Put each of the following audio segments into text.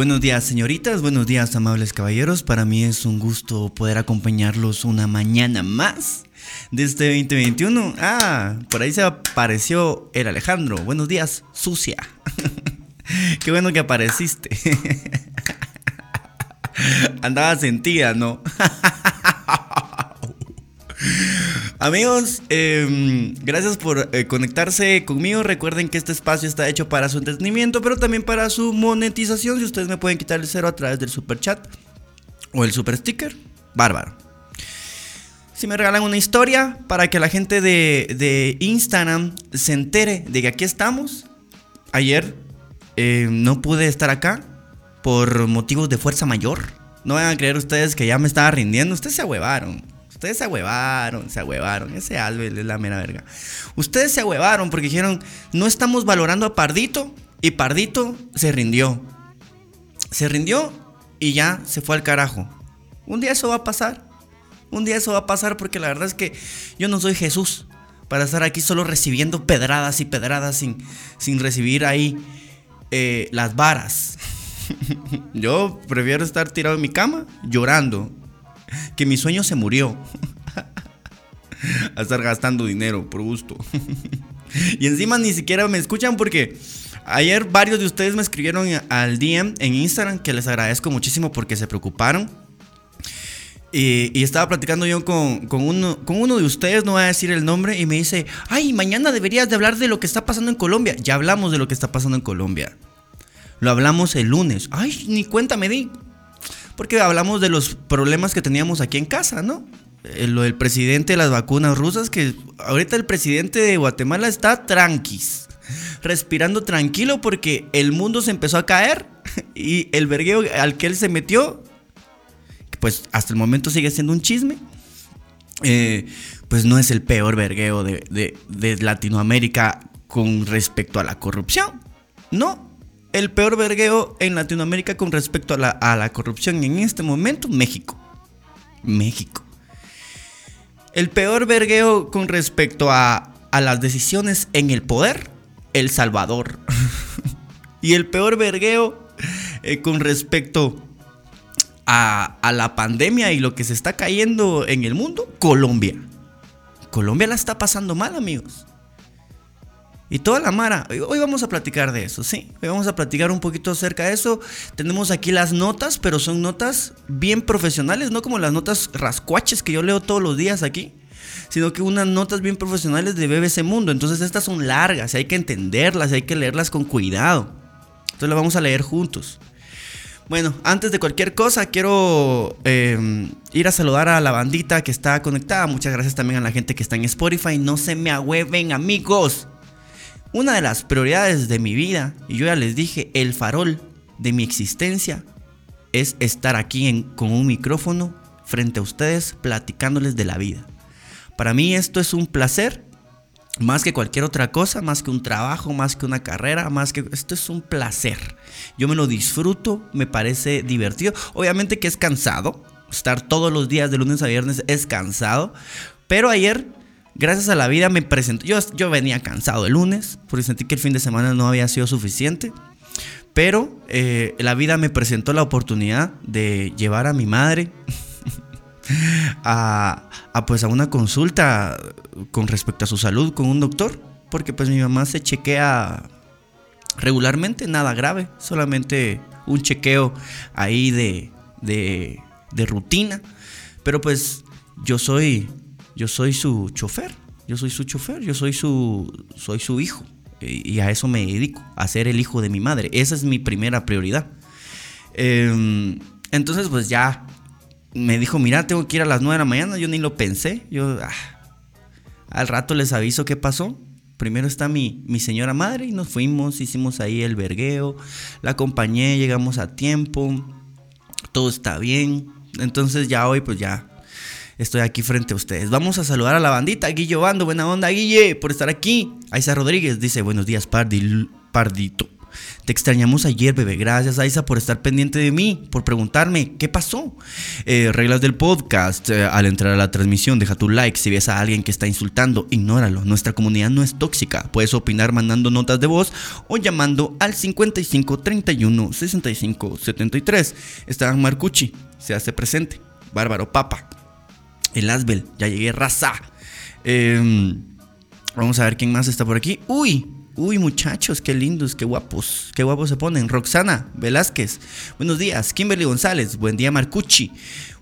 Buenos días señoritas, buenos días amables caballeros. Para mí es un gusto poder acompañarlos una mañana más de este 2021. Ah, por ahí se apareció el Alejandro. Buenos días, sucia. Qué bueno que apareciste. Andaba sentida, ¿no? Amigos, em, gracias por eh, conectarse conmigo. Recuerden que este espacio está hecho para su entretenimiento, pero también para su monetización. Si ustedes me pueden quitar el cero a través del super chat o el super sticker, bárbaro. Si me regalan una historia para que la gente de, Instagram se entere de que aquí estamos. Ayer em, no pude estar acá por motivos de fuerza mayor. No van a creer ustedes que ya me estaba rindiendo. Ustedes se ahuevaron. Ustedes se ahuevaron, se ahuevaron. Ese Albert es la mera verga. Ustedes se ahuevaron porque dijeron, no estamos valorando a Pardito. Y Pardito se rindió. Se rindió y ya se fue al carajo. Un día eso va a pasar. Un día eso va a pasar porque la verdad es que yo no soy Jesús para estar aquí solo recibiendo pedradas y pedradas sin, sin recibir ahí eh, las varas. yo prefiero estar tirado en mi cama llorando que mi sueño se murió. a estar gastando dinero por gusto. y encima ni siquiera me escuchan porque ayer varios de ustedes me escribieron al DM en Instagram que les agradezco muchísimo porque se preocuparon. Y, estaba platicando yo con, uno, con uno de ustedes, no voy a decir el nombre, y me dice, ay, mañana deberías de hablar de lo que está pasando en Colombia. Ya hablamos de lo que está pasando en Colombia. Lo hablamos el lunes. Ay, ni cuenta me di. Porque hablamos de los problemas que teníamos aquí en casa, ¿no? Eh, lo del presidente de las vacunas rusas, que ahorita el presidente de Guatemala está tranquis, respirando tranquilo porque el mundo se empezó a caer y el vergueo al que él se metió, pues hasta el momento sigue siendo un chisme, eh, pues no es el peor vergueo de, de Latinoamérica con respecto a la corrupción, no, el peor vergueo en Latinoamérica con respecto a la, corrupción en este momento, México. México. El peor vergueo con respecto a, las decisiones en el poder, El Salvador. y el peor vergueo eh, con respecto a, a, la pandemia y lo que se está cayendo en el mundo, Colombia. Colombia la está pasando mal, amigos. Y toda la mara. Hoy vamos a platicar de eso, ¿sí? Hoy vamos a platicar un poquito acerca de eso. Tenemos aquí las notas, pero son notas bien profesionales, no como las notas rascuaches que yo leo todos los días aquí, sino que unas notas bien profesionales de BBC Mundo. Entonces estas son largas, hay que entenderlas, hay que leerlas con cuidado. Entonces las vamos a leer juntos. Bueno, antes de cualquier cosa, quiero em, ir a saludar a la bandita que está conectada. Muchas gracias también a la gente que está en Spotify. No se me ahueven, amigos. Una de las prioridades de mi vida, y yo ya les dije, el farol de mi existencia, es estar aquí con un micrófono frente a ustedes platicándoles de la vida. Para mí esto es un placer, más que cualquier otra cosa, más que un trabajo, más que una carrera, más que... Esto es un placer. Yo me lo disfruto, me parece divertido. Obviamente que es cansado, estar todos los días de lunes a viernes es cansado, pero ayer gracias a la vida me presentó. Yo, yo venía cansado el lunes, porque sentí que el fin de semana no había sido suficiente. Pero eh, la vida me presentó la oportunidad de llevar a mi madre a, pues a una consulta con respecto a su salud con un doctor. Porque pues mi mamá se chequea regularmente, nada grave, solamente un chequeo ahí de, de, de rutina. Pero pues yo soy yo soy su chofer, yo soy su chofer, yo soy su, soy su hijo. Y a eso me dedico, a ser el hijo de mi madre. Esa es mi primera prioridad. Em, entonces, pues ya me dijo, mira, tengo que ir a las 9 de la mañana. Yo ni lo pensé. Yo, ah, al rato les aviso qué pasó. Primero está mi, mi señora madre y nos fuimos, hicimos ahí el vergueo, la acompañé, llegamos a tiempo, todo está bien. Entonces ya hoy pues ya estoy aquí frente a ustedes. Vamos a saludar a la bandita. Guillo Bando, buena onda, Guille, por estar aquí. Aiza Rodríguez dice, buenos días, Pardito. Te extrañamos ayer, bebé. Gracias, Aiza, por estar pendiente de mí, por preguntarme qué pasó. Eh, reglas del podcast. eh, al entrar a la transmisión, deja tu like. Si ves a alguien que está insultando, ignóralo. Nuestra comunidad no es tóxica. Puedes opinar mandando notas de voz o llamando al 55 31 65 73. Esteban Marcucci se hace presente. Bárbaro Papa. El Asbel, ya llegué, raza. Em, vamos a ver quién más está por aquí. Uy, uy, muchachos, qué lindos, qué guapos, qué guapos se ponen. Roxana Velázquez, buenos días. Kimberly González, buen día, Marcucci.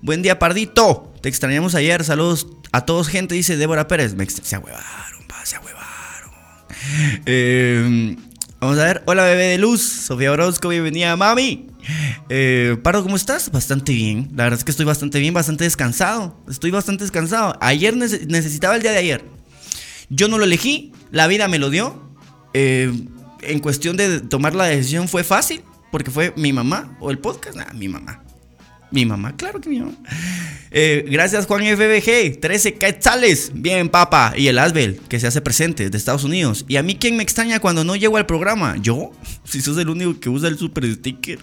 Buen día, Pardito. Te extrañamos ayer. Saludos a todos, gente, dice Débora Pérez. Se ahuevaron, pa, se ahuevaron. Em, vamos a ver. Hola, bebé de luz. Sofía Orozco, bienvenida, mami. Eh, Pardo, ¿cómo estás? Bastante bien. La verdad es que estoy bastante bien, bastante descansado. Estoy bastante descansado. Ayer nece- necesitaba el día de ayer. Yo no lo elegí, la vida me lo dio. Eh, en cuestión de tomar la decisión fue fácil, porque fue mi mamá o el podcast. Nah, mi mamá. Mi mamá, claro que mi mamá. Eh, gracias Juan FBG, 13 quetzales. Bien, papá. Y el Asbel, que se hace presente de Estados Unidos. Y a mí, ¿quién me extraña cuando no llego al programa? ¿Yo? Si sos el único que usa el super sticker.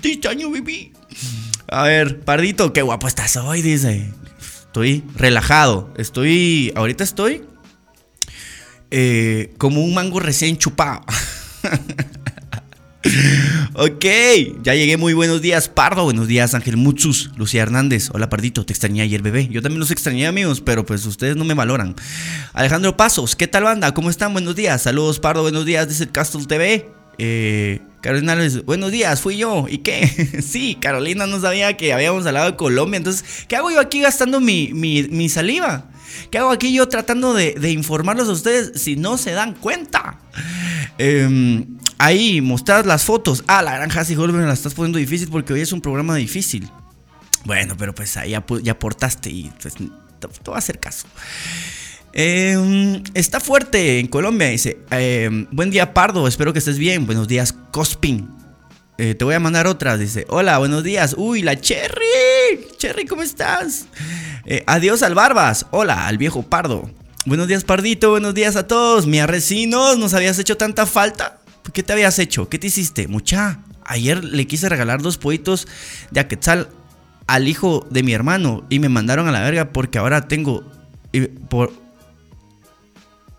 Te extraño, baby. A ver, Pardito, qué guapo estás hoy, dice. Estoy relajado. Estoy. Ahorita estoy. eh, como un mango recién chupado. ok, ya llegué. Muy buenos días, Pardo. Buenos días, Ángel Mutsus. Lucía Hernández. Hola, Pardito. Te extrañé ayer, bebé. Yo también los extrañé, amigos, pero pues ustedes no me valoran. Alejandro Pasos, ¿qué tal, banda? ¿Cómo están? Buenos días. Saludos, Pardo. Buenos días, dice Castle TV. Eh, Carolina, Álvarez, buenos días, fui yo. ¿Y qué? sí, Carolina no sabía que habíamos hablado de Colombia. Entonces, ¿qué hago yo aquí gastando mi, mi, saliva? ¿Qué hago aquí yo tratando de, informarlos a ustedes si no se dan cuenta? Eh, ahí, mostrar las fotos. Ah, la granja si me la estás poniendo difícil porque hoy es un programa difícil. Bueno, pero pues ahí ya, aportaste y pues te voy a hacer caso. Eh, está fuerte en Colombia, dice. Eh, buen día, Pardo. Espero que estés bien. Buenos días, Cospin. Eh, te voy a mandar otras. Dice: Hola, buenos días. Uy, la Cherry. Cherry, ¿cómo estás? Adiós al Barbas. Hola, al viejo Pardo. Buenos días, Pardito. Buenos días a todos. Mi arrecinos, ¿nos habías hecho tanta falta? ¿Qué te habías hecho? ¿Qué te hiciste? Mucha. Ayer le quise regalar dos pollitos de Aquetzal al hijo de mi hermano y me mandaron a la verga porque ahora tengo. por,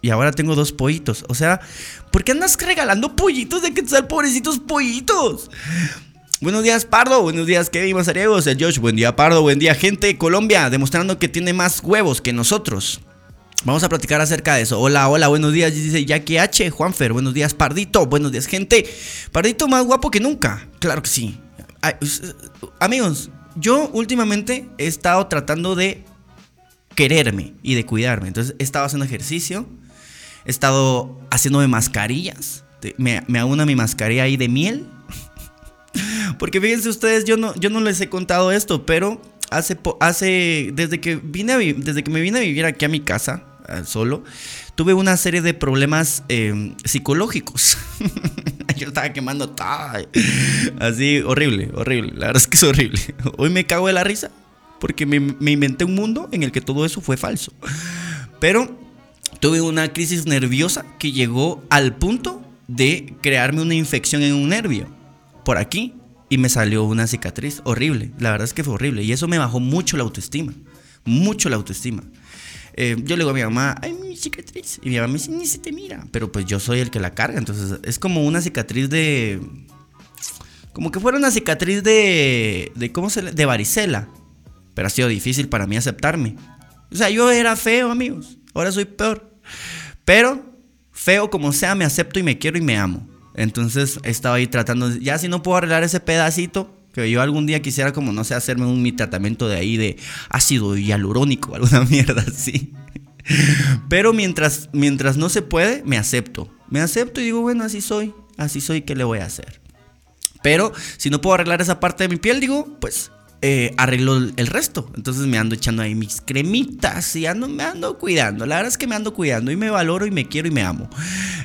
y ahora tengo dos pollitos. O sea, ¿por qué andas regalando pollitos de Quetzal, pobrecitos pollitos? Buenos días, Pardo. Buenos días, Kevin Mazariegos. El Josh. Buen día, Pardo. Buen día, gente Colombia. Demostrando que tiene más huevos que nosotros. Vamos a platicar acerca de eso. Hola, hola, buenos días. Dice Jackie H. Juanfer. Buenos días, Pardito. Buenos días, gente. Pardito más guapo que nunca. Claro que sí. Us- amigos, yo últimamente he estado tratando de quererme y de cuidarme. Entonces he estado haciendo ejercicio. He estado haciéndome mascarillas. Me, me hago una mi mascarilla ahí de miel. Porque fíjense ustedes, yo no, yo no les he contado esto, pero hace, hace desde que vine desde que me vine a vivir aquí a mi casa solo, tuve una serie de problemas eh, psicológicos. yo estaba quemando todo. Así, horrible, horrible. La verdad es que es horrible. Hoy me cago de la risa porque me inventé un mundo en el que todo eso fue falso. Pero tuve una crisis nerviosa que llegó al punto de crearme una infección en un nervio por aquí y me salió una cicatriz horrible. La verdad es que fue horrible y eso me bajó mucho la autoestima, mucho la autoestima. Eh, yo le digo a mi mamá, ay, mi cicatriz. Y mi mamá me dice, ni se te mira. Pero pues yo soy el que la carga. Entonces es como una cicatriz de. Como que fuera una cicatriz de. de ¿Cómo se le.? De varicela. Pero ha sido difícil para mí aceptarme. O sea, yo era feo, amigos. Ahora soy peor. Pero, feo como sea, me acepto y me quiero y me amo. Entonces estaba ahí tratando. Ya si no puedo arreglar ese pedacito. Que yo algún día quisiera, como no sé, hacerme un mi tratamiento de ahí de ácido hialurónico alguna mierda así. Pero mientras, mientras no se puede, me acepto. Me acepto y digo, bueno, así soy. Así soy, ¿qué le voy a hacer? Pero si no puedo arreglar esa parte de mi piel, digo, pues eh, arreglo el resto. Entonces me ando echando ahí mis cremitas y ando, me ando cuidando. La verdad es que me ando cuidando y me valoro y me quiero y me amo.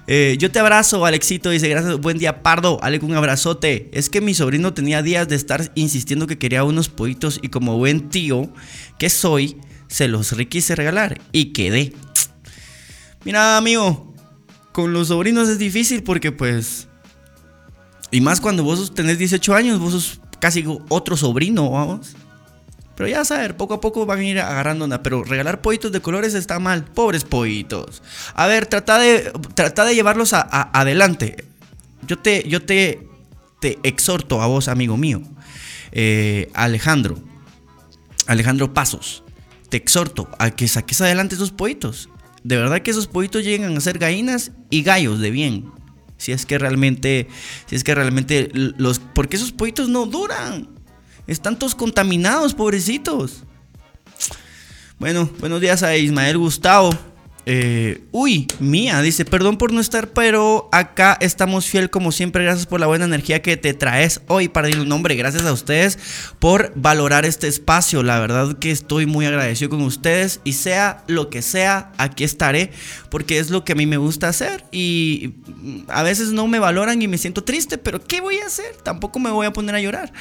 Eh, yo te abrazo, Alexito. Dice, gracias, buen día, Pardo. Alec, un abrazote. Es que mi sobrino tenía días de estar insistiendo que quería unos pollitos y como buen tío que soy, se los re- quise regalar y quedé. Mira, amigo, con los sobrinos es difícil porque pues Y más cuando vos tenés 18 años, vos sos casi otro sobrino, vamos. Pero ya saber, poco a poco van a ir agarrando onda. Pero regalar pollitos de colores está mal. Pobres pollitos. A ver, trata de, trata de llevarlos adelante. Yo te, yo te, te exhorto a vos, amigo mío. Eh, Alejandro. Alejandro Pasos. Te exhorto a que saques adelante esos pollitos. De verdad que esos pollitos llegan a ser gallinas y gallos de bien. Si es que realmente, si es que realmente los, porque esos pollitos no duran. Están todos contaminados, pobrecitos. Bueno, buenos días a Ismael Gustavo. Eh, uy, mía, dice, perdón por no estar, pero acá estamos fiel como siempre. Gracias por la buena energía que te traes hoy para el nombre. Gracias a ustedes por valorar este espacio. La verdad que estoy muy agradecido con ustedes y sea lo que sea, aquí estaré porque es lo que a mí me gusta hacer y a veces no me valoran y me siento triste, pero ¿qué voy a hacer? Tampoco me voy a poner a llorar.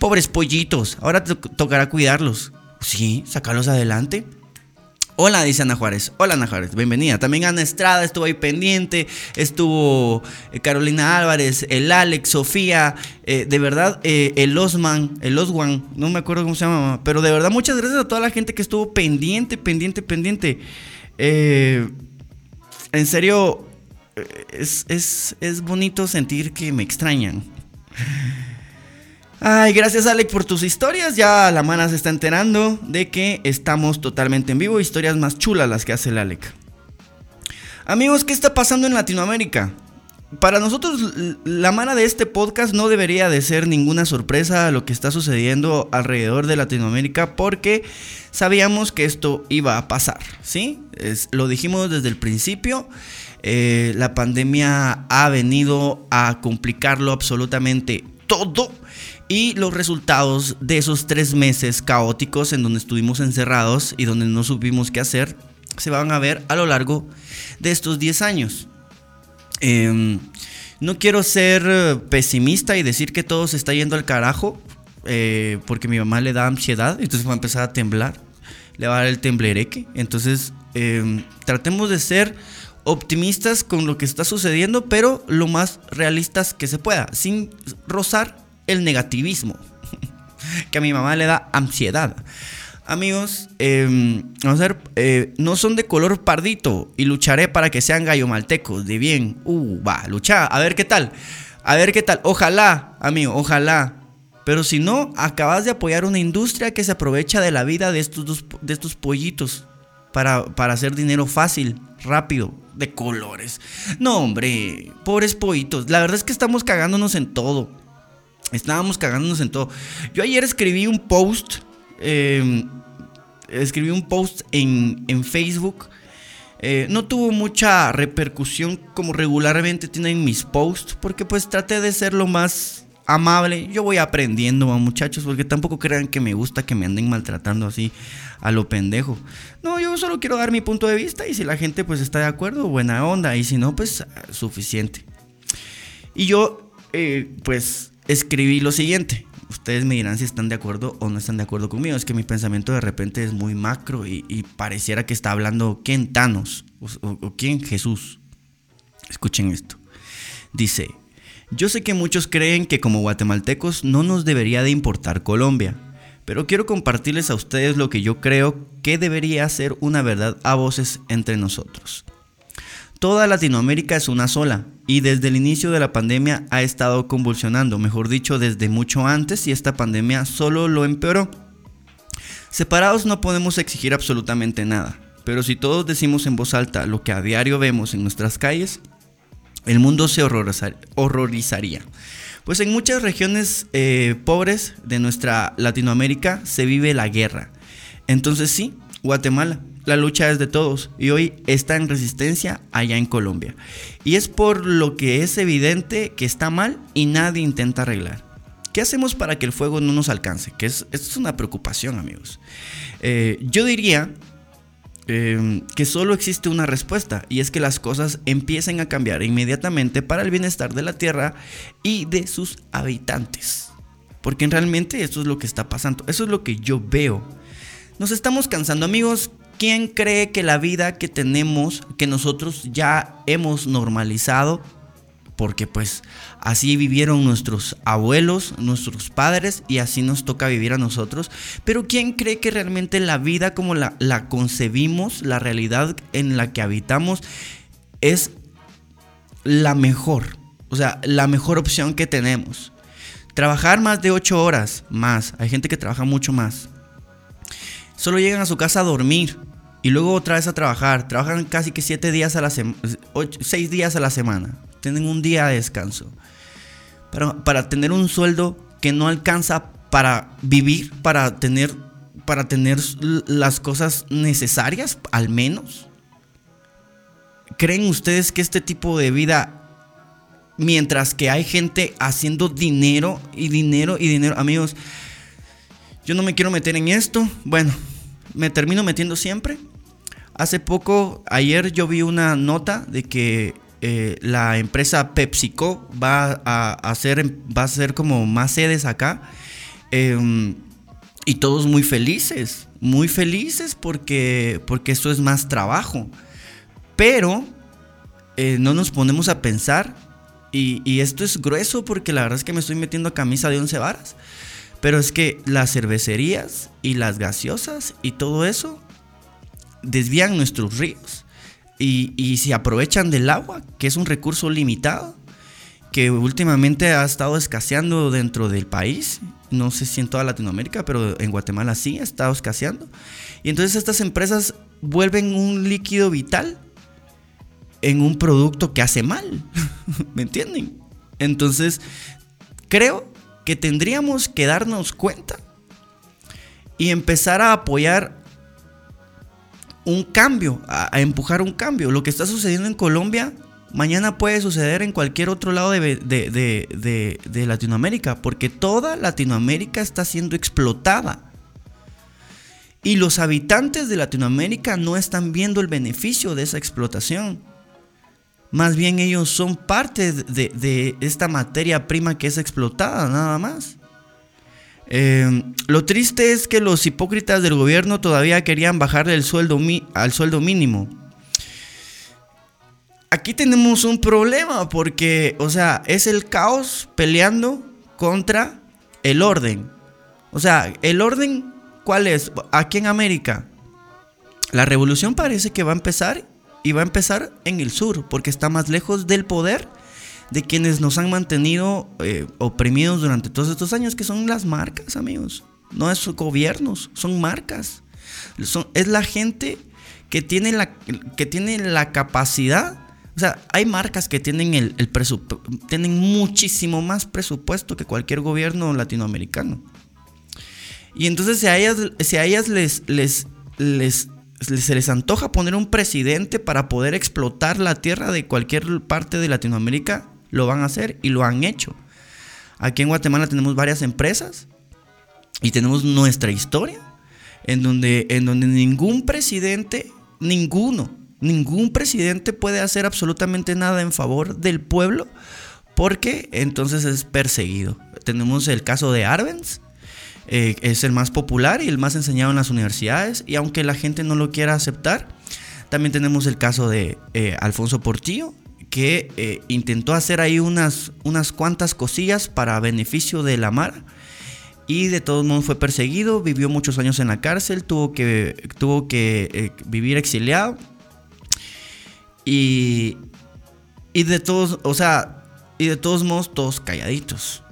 Pobres pollitos, ahora te tocará cuidarlos. Sí, sacarlos adelante. Hola, dice Ana Juárez. Hola, Ana Juárez. Bienvenida. También Ana Estrada estuvo ahí pendiente. Estuvo eh, Carolina Álvarez, el Alex, Sofía. Eh, de verdad, eh, el Osman, el Oswan. No me acuerdo cómo se llama. Pero de verdad, muchas gracias a toda la gente que estuvo pendiente, pendiente, pendiente. en serio, es, es bonito sentir que me extrañan. Ay, gracias Alec por tus historias. Ya la mana se está enterando de que estamos totalmente en vivo. Historias más chulas las que hace el Alec. Amigos, ¿qué está pasando en Latinoamérica? Para nosotros la mana de este podcast no debería de ser ninguna sorpresa lo que está sucediendo alrededor de Latinoamérica porque sabíamos que esto iba a pasar, ¿sí? lo dijimos desde el principio. Eh, la pandemia ha venido a complicarlo absolutamente todo y los resultados de esos tres meses caóticos en donde estuvimos encerrados y donde no supimos qué hacer, se van a ver a lo largo de estos 10 años. Em, no quiero ser eh, pesimista y decir que todo se está yendo al carajo, eh, porque mi mamá le da ansiedad, entonces va a empezar a temblar, le va a dar el temblereque. Entonces, em, tratemos de ser optimistas con lo que está sucediendo, pero lo más realistas que se pueda, sin rozar el negativismo, que a mi mamá le da ansiedad. Amigos, em, vamos a ver, eh, no son de color pardito y lucharé para que sean gallo maltecos, de bien. Uh, va, lucha, a ver qué tal, a ver qué tal. Ojalá, amigo, ojalá. Pero si no, acabas de apoyar una industria que se aprovecha de la vida de estos, de estos pollitos para, para hacer dinero fácil, rápido, de colores. No, hombre, pobres pollitos. La verdad es que estamos cagándonos en todo. Estábamos cagándonos en todo. Yo ayer escribí un post. Em, escribí un post en, en Facebook. Eh, no tuvo mucha repercusión como regularmente tienen mis posts. Porque pues traté de ser lo más amable. Yo voy aprendiendo, muchachos. Porque tampoco crean que me gusta que me anden maltratando así a lo pendejo. No, yo solo quiero dar mi punto de vista. Y si la gente pues está de acuerdo, buena onda. Y si no, pues suficiente. Y yo, eh, pues escribí lo siguiente. Ustedes me dirán si están de acuerdo o no están de acuerdo conmigo. Es que mi pensamiento de repente es muy macro y, pareciera que está hablando quién Thanos o, quién Jesús. Escuchen esto. Dice, yo sé que muchos creen que como guatemaltecos no nos debería de importar Colombia, pero quiero compartirles a ustedes lo que yo creo que debería ser una verdad a voces entre nosotros. Toda Latinoamérica es una sola y desde el inicio de la pandemia ha estado convulsionando, mejor dicho, desde mucho antes y esta pandemia solo lo empeoró. Separados no podemos exigir absolutamente nada, pero si todos decimos en voz alta lo que a diario vemos en nuestras calles, el mundo se horrorizaría. Pues en muchas regiones eh, pobres de nuestra Latinoamérica se vive la guerra. Entonces sí, Guatemala, la lucha es de todos y hoy está en resistencia allá en Colombia. Y es por lo que es evidente que está mal y nadie intenta arreglar. ¿Qué hacemos para que el fuego no nos alcance? Que es, esto es una preocupación, amigos. Eh, yo diría em, que solo existe una respuesta y es que las cosas empiecen a cambiar inmediatamente para el bienestar de la Tierra y de sus habitantes. Porque realmente esto es lo que está pasando. Eso es lo que yo veo. Nos estamos cansando, amigos. ¿Quién cree que la vida que tenemos, que nosotros ya hemos normalizado, porque pues así vivieron nuestros abuelos, nuestros padres y así nos toca vivir a nosotros. Pero ¿quién cree que realmente la vida como la, concebimos, la realidad en la que habitamos, es la mejor? O sea, la mejor opción que tenemos. Trabajar más de 8 horas, más. Hay gente que trabaja mucho más. Solo llegan a su casa a dormir y luego otra vez a trabajar. Trabajan casi que 7 días a la semana, 6 días a la semana tienen un día de descanso. Para, para tener un sueldo que no alcanza para vivir, para tener, para tener las cosas necesarias, al menos. ¿Creen ustedes que este tipo de vida, mientras que hay gente haciendo dinero y dinero y dinero, amigos, yo no me quiero meter en esto, bueno, me termino metiendo siempre. Hace poco, ayer yo vi una nota de que eh, la empresa PepsiCo va a, hacer, va a hacer como más sedes acá. Em, y todos muy felices, muy felices porque, porque esto es más trabajo. Pero eh, no nos ponemos a pensar, y, y, esto es grueso porque la verdad es que me estoy metiendo a camisa de 11 varas. Pero es que las cervecerías y las gaseosas y todo eso desvían nuestros ríos y, se aprovechan del agua, que es un recurso limitado, que últimamente ha estado escaseando dentro del país. No sé si en toda Latinoamérica, pero en Guatemala sí ha estado escaseando. Y entonces estas empresas vuelven un líquido vital en un producto que hace mal. ¿Me entienden? Entonces, creo que tendríamos que darnos cuenta y empezar a apoyar un cambio, a, empujar un cambio. Lo que está sucediendo en Colombia mañana puede suceder en cualquier otro lado de, de, Latinoamérica, porque toda Latinoamérica está siendo explotada. Y los habitantes de Latinoamérica no están viendo el beneficio de esa explotación. Más bien ellos son parte de, esta materia prima que es explotada, nada más. Em, lo triste es que los hipócritas del gobierno todavía querían bajarle el sueldo al sueldo mínimo. Aquí tenemos un problema porque, o sea, es el caos peleando contra el orden. O sea, el orden, ¿cuál es? Aquí en América. La revolución parece que va a empezar y va a empezar en el sur porque está más lejos del poder de quienes nos han mantenido eh, oprimidos durante todos estos años, que son las marcas, amigos. No es gobiernos, son marcas. es la gente que tiene la, que tiene la capacidad. O sea, hay marcas que tienen el, el tienen muchísimo más presupuesto que cualquier gobierno latinoamericano. Y entonces si a ellas, si a ellas les, les, les, se les antoja poner un presidente para poder explotar la tierra de cualquier parte de Latinoamérica, lo van a hacer y lo han hecho. Aquí en Guatemala tenemos varias empresas y tenemos nuestra historia en donde, en donde ningún presidente, ninguno, ningún presidente puede hacer absolutamente nada en favor del pueblo porque entonces es perseguido. Tenemos el caso de Arbenz, eh, es el más popular y el más enseñado en las universidades y aunque la gente no lo quiera aceptar, también tenemos el caso de eh, Alfonso Portillo, que eh, intentó hacer ahí unas, unas cuantas cosillas para beneficio de la mar y de todos modos fue perseguido, vivió muchos años en la cárcel, tuvo que, tuvo que eh, vivir exiliado y, y de todos, o sea, y de todos modos todos calladitos.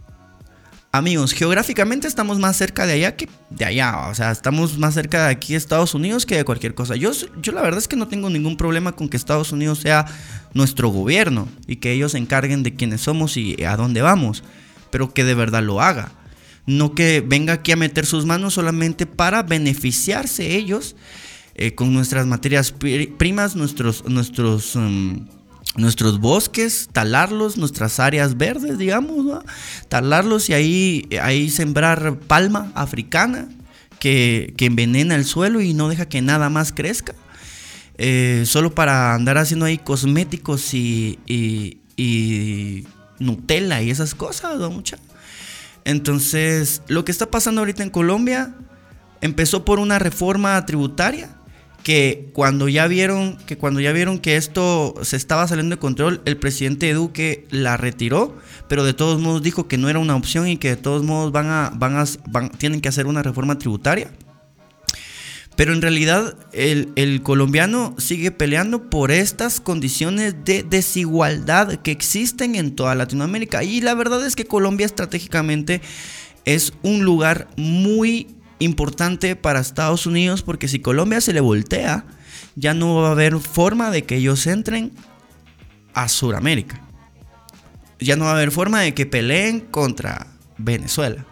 Amigos, geográficamente estamos más cerca de allá que de allá. O sea, estamos más cerca de aquí Estados Unidos que de cualquier cosa. Yo, yo la verdad es que no tengo ningún problema con que Estados Unidos sea nuestro gobierno y que ellos se encarguen de quiénes somos y a dónde vamos. Pero que de verdad lo haga. No que venga aquí a meter sus manos solamente para beneficiarse ellos eh, con nuestras materias primas, nuestros, nuestros... Um, nuestros bosques, talarlos, nuestras áreas verdes, digamos, talarlos y ahí, ahí sembrar palma africana que, envenena el suelo y no deja que nada más crezca. Eh, solo para andar haciendo ahí cosméticos y, y, Nutella y esas cosas, ¿no? Mucha. Entonces, lo que está pasando ahorita en Colombia empezó por una reforma tributaria que cuando ya vieron que cuando ya vieron que esto se estaba saliendo de control, el presidente Duque la retiró, pero de todos modos dijo que no era una opción y que de todos modos van a van a tienen que hacer una reforma tributaria. Pero en realidad el, el, colombiano sigue peleando por estas condiciones de desigualdad que existen en toda Latinoamérica. Y la verdad es que Colombia estratégicamente es un lugar muy importante para Estados Unidos porque si Colombia se le voltea, ya no va a haber forma de que ellos entren a Sudamérica. Ya no va a haber forma de que peleen contra Venezuela.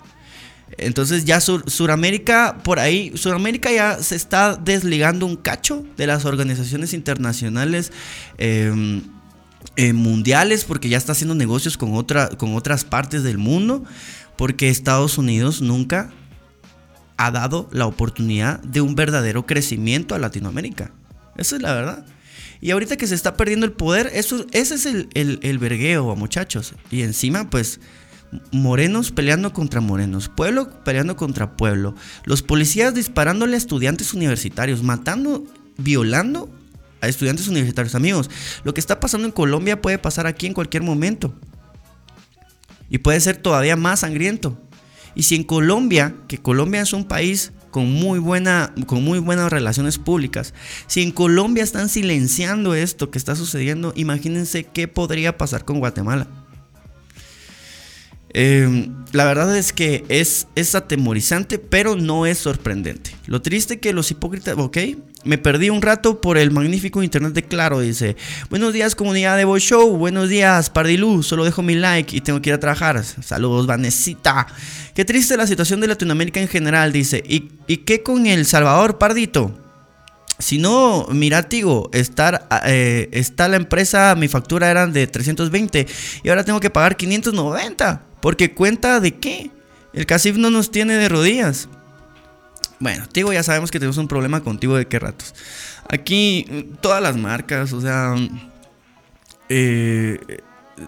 Entonces ya Sur, Suramérica, por ahí, Suramérica ya se está desligando un cacho de las organizaciones internacionales em, eh, mundiales porque ya está haciendo negocios con, otra, con otras partes del mundo porque Estados Unidos nunca ha dado la oportunidad de un verdadero crecimiento a Latinoamérica. Esa es la verdad. Y ahorita que se está perdiendo el poder, eso, ese es el, el, vergueo, muchachos. Y encima, pues, morenos peleando contra morenos, pueblo peleando contra pueblo, los policías disparándole a estudiantes universitarios, matando, violando a estudiantes universitarios. Amigos, lo que está pasando en Colombia puede pasar aquí en cualquier momento. Y puede ser todavía más sangriento. Y si en Colombia, que Colombia es un país con muy, buena, con muy buenas relaciones públicas, si en Colombia están silenciando esto que está sucediendo, imagínense qué podría pasar con Guatemala. Em, la verdad es que es, es atemorizante, pero no es sorprendente. Lo triste que los hipócritas, ok, me perdí un rato por el magnífico internet de Claro, dice. Buenos días comunidad de Boy Show, buenos días Pardilú, solo dejo mi like y tengo que ir a trabajar. Saludos Vanesita. Qué triste la situación de Latinoamérica en general, dice. ¿Y, y qué con El Salvador, Pardito? Si no, mira, Tigo, estar, eh, está la empresa, mi factura era de 320 y ahora tengo que pagar 590. Porque cuenta de qué? El CACIF no nos tiene de rodillas. Bueno, Tigo ya sabemos que tenemos un problema contigo de qué ratos. Aquí todas las marcas, o sea, eh,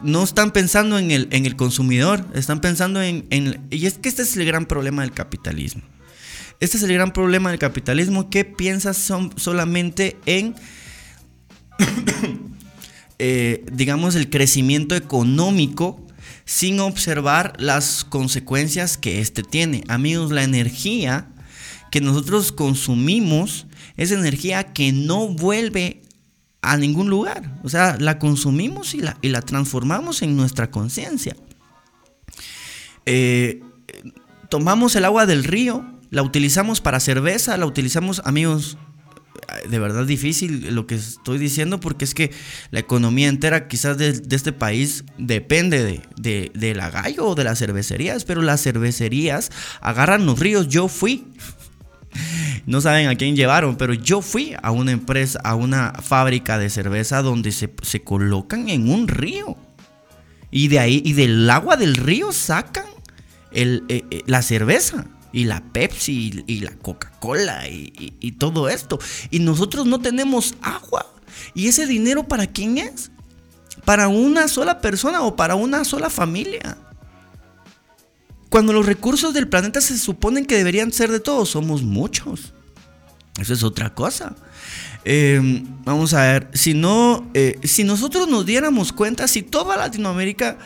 no están pensando en el, en el consumidor, están pensando en, Y es que este es el gran problema del capitalismo. Este es el gran problema del capitalismo que piensas son, solamente en, eh, digamos, el crecimiento económico sin observar las consecuencias que este tiene. Amigos, la energía que nosotros consumimos es energía que no vuelve a ningún lugar. O sea, la consumimos y la, y la transformamos en nuestra conciencia. Eh, tomamos el agua del río, la utilizamos para cerveza, la utilizamos, amigos, de verdad difícil lo que estoy diciendo porque es que la economía entera quizás de, este país depende de, de, la gallo o de las cervecerías, pero las cervecerías agarran los ríos. Yo fui, no saben a quién llevaron, pero yo fui a una empresa, a una fábrica de cerveza donde se, colocan en un río. Y de ahí, y del agua del río sacan el, eh, eh, la cerveza y la Pepsi y, la Coca-Cola y, todo esto. Y nosotros no tenemos agua. ¿Y ese dinero para quién es? ¿Para una sola persona o para una sola familia? Cuando los recursos del planeta se suponen que deberían ser de todos, somos muchos. Eso es otra cosa. Em, vamos a ver, si no, eh, si nosotros nos diéramos cuenta, si toda Latinoamérica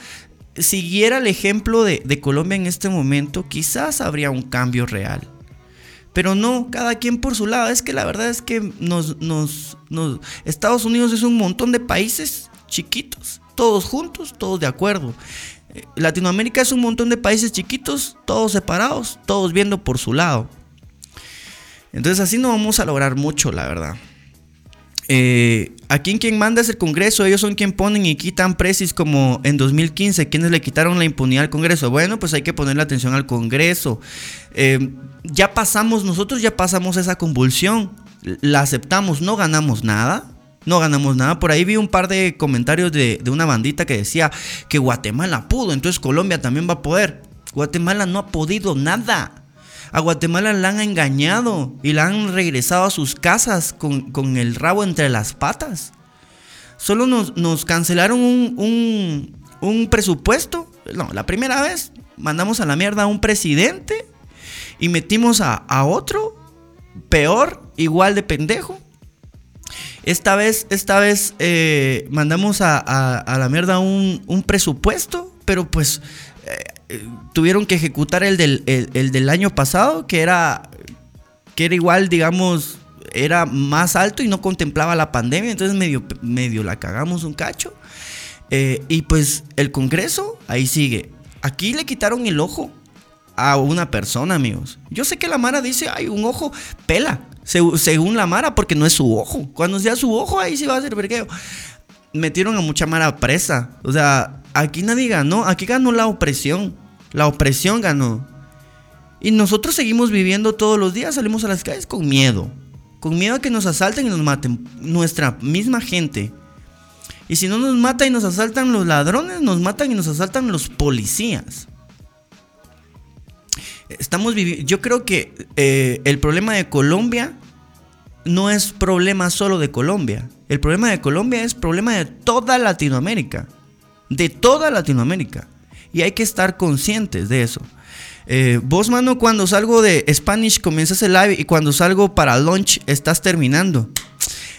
siguiera el ejemplo de, Colombia en este momento, quizás habría un cambio real. Pero no, cada quien por su lado. Es que la verdad es que nos, Estados Unidos es un montón de países chiquitos, todos juntos, todos de acuerdo. Eh, Latinoamérica es un montón de países chiquitos, todos separados, todos viendo por su lado. Entonces así no vamos a lograr mucho, la verdad. Eh, aquí quien manda es el Congreso, ellos son quien ponen y quitan precis como en 2015, quienes le quitaron la impunidad al Congreso. Bueno, pues hay que ponerle atención al Congreso. Eh, ya pasamos, nosotros ya pasamos esa convulsión, la aceptamos, no ganamos nada. No ganamos nada. Por ahí vi un par de comentarios de, de una bandita que decía que Guatemala pudo, entonces Colombia también va a poder. Guatemala no ha podido nada. A Guatemala la han engañado y la han regresado a sus casas con, el rabo entre las patas. Solo nos, cancelaron un, presupuesto. No, la primera vez mandamos a la mierda a un presidente y metimos a, a otro peor, igual de pendejo. Esta vez, esta vez eh, mandamos a, la mierda un, presupuesto, pero pues eh, tuvieron que ejecutar el del, el del año pasado, que era, que era igual, digamos, era más alto y no contemplaba la pandemia, entonces medio, medio la cagamos un cacho. Eh, y pues el Congreso ahí sigue. Aquí le quitaron el ojo a una persona, amigos. Yo sé que la Mara dice, hay un ojo, pela, según la Mara, porque no es su ojo. Cuando sea su ojo, ahí sí va a ser vergueo. Metieron a mucha Mara presa. O sea, aquí nadie ganó, aquí ganó la opresión. La opresión ganó. Y nosotros seguimos viviendo todos los días, salimos a las calles con miedo con miedo a que nos asalten y nos maten nuestra misma gente. Y si no nos mata y nos asaltan los ladrones, nos matan y nos asaltan los policías. Estamos viviendo. Yo creo que eh, el problema de Colombia no es problema solo de Colombia. El problema de Colombia es problema de toda Latinoamérica. De toda Latinoamérica. Y hay que estar conscientes de eso. Eh, vos, mano, cuando salgo de Spanish comienzas el live y cuando salgo para lunch estás terminando.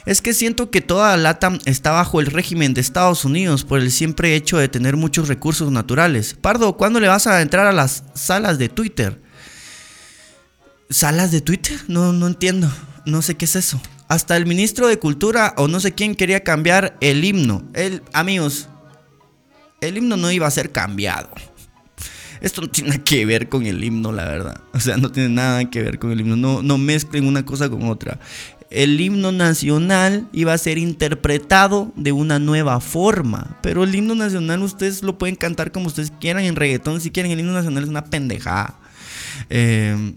Es que siento que toda LATAM está bajo el régimen de Estados Unidos por el siempre hecho de tener muchos recursos naturales. Pardo, ¿cuándo le vas a entrar a las salas de Twitter? ¿Salas de Twitter? No, no entiendo. No sé qué es eso. Hasta el ministro de Cultura o no sé quién quería cambiar el himno. El, amigos, el himno no iba a ser cambiado. Esto no tiene que ver con el himno, la verdad. O sea, no tiene nada que ver con el himno. No, no mezclen una cosa con otra. El himno nacional iba a ser interpretado de una nueva forma. Pero el himno nacional ustedes lo pueden cantar como ustedes quieran en reggaetón. Si quieren, el himno nacional es una pendejada. Eh,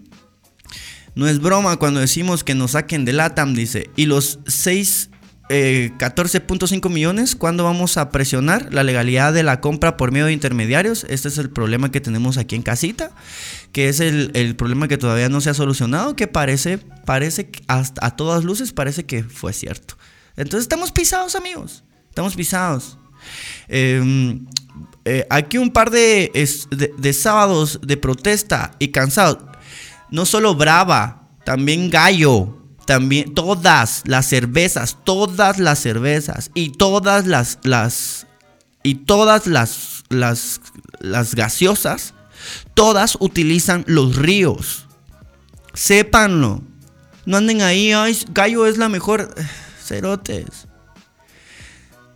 no es broma cuando decimos que nos saquen de LATAM, dice. Y los seis 14.5 eh, millones. ¿Cuándo vamos a presionar la legalidad de la compra por medio de intermediarios? Este es el problema que tenemos aquí en casita, que es el, problema que todavía no se ha solucionado, que parece, parece, hasta a todas luces parece que fue cierto. Entonces estamos pisados, amigos. Estamos pisados. Em, eh, aquí un par de, de sábados de protesta y cansados. No solo Brava, también Gallo también todas las cervezas, todas las cervezas y todas las, las y todas las, las, las gaseosas, todas utilizan los ríos. Sépanlo. No anden ahí, gallo es la mejor. Cerotes.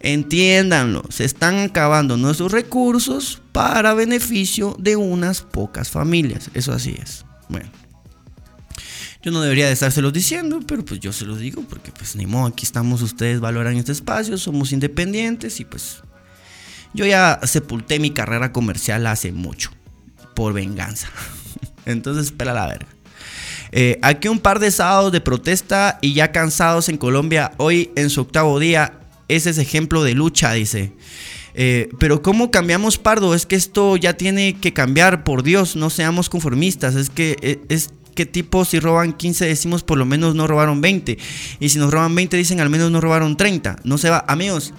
Entiéndanlo, se están acabando nuestros recursos para beneficio de unas pocas familias. Eso así es. Bueno. Yo no debería de estárselos diciendo, pero pues yo se los digo porque pues ni modo, aquí estamos, ustedes valoran este espacio, somos independientes y pues yo ya sepulté mi carrera comercial hace mucho, por venganza. Entonces espera la verga. Eh, aquí un par de sábados de protesta y ya cansados en Colombia, hoy en su octavo día, ese es ejemplo de lucha, dice. Eh, pero ¿cómo cambiamos Pardo? Es que esto ya tiene que cambiar, por Dios, no seamos conformistas. Es que eh, es, qué tipo si roban 15 decimos por lo menos no robaron 20. Y si nos roban 20 dicen al menos no robaron 30. No se va. Amigos,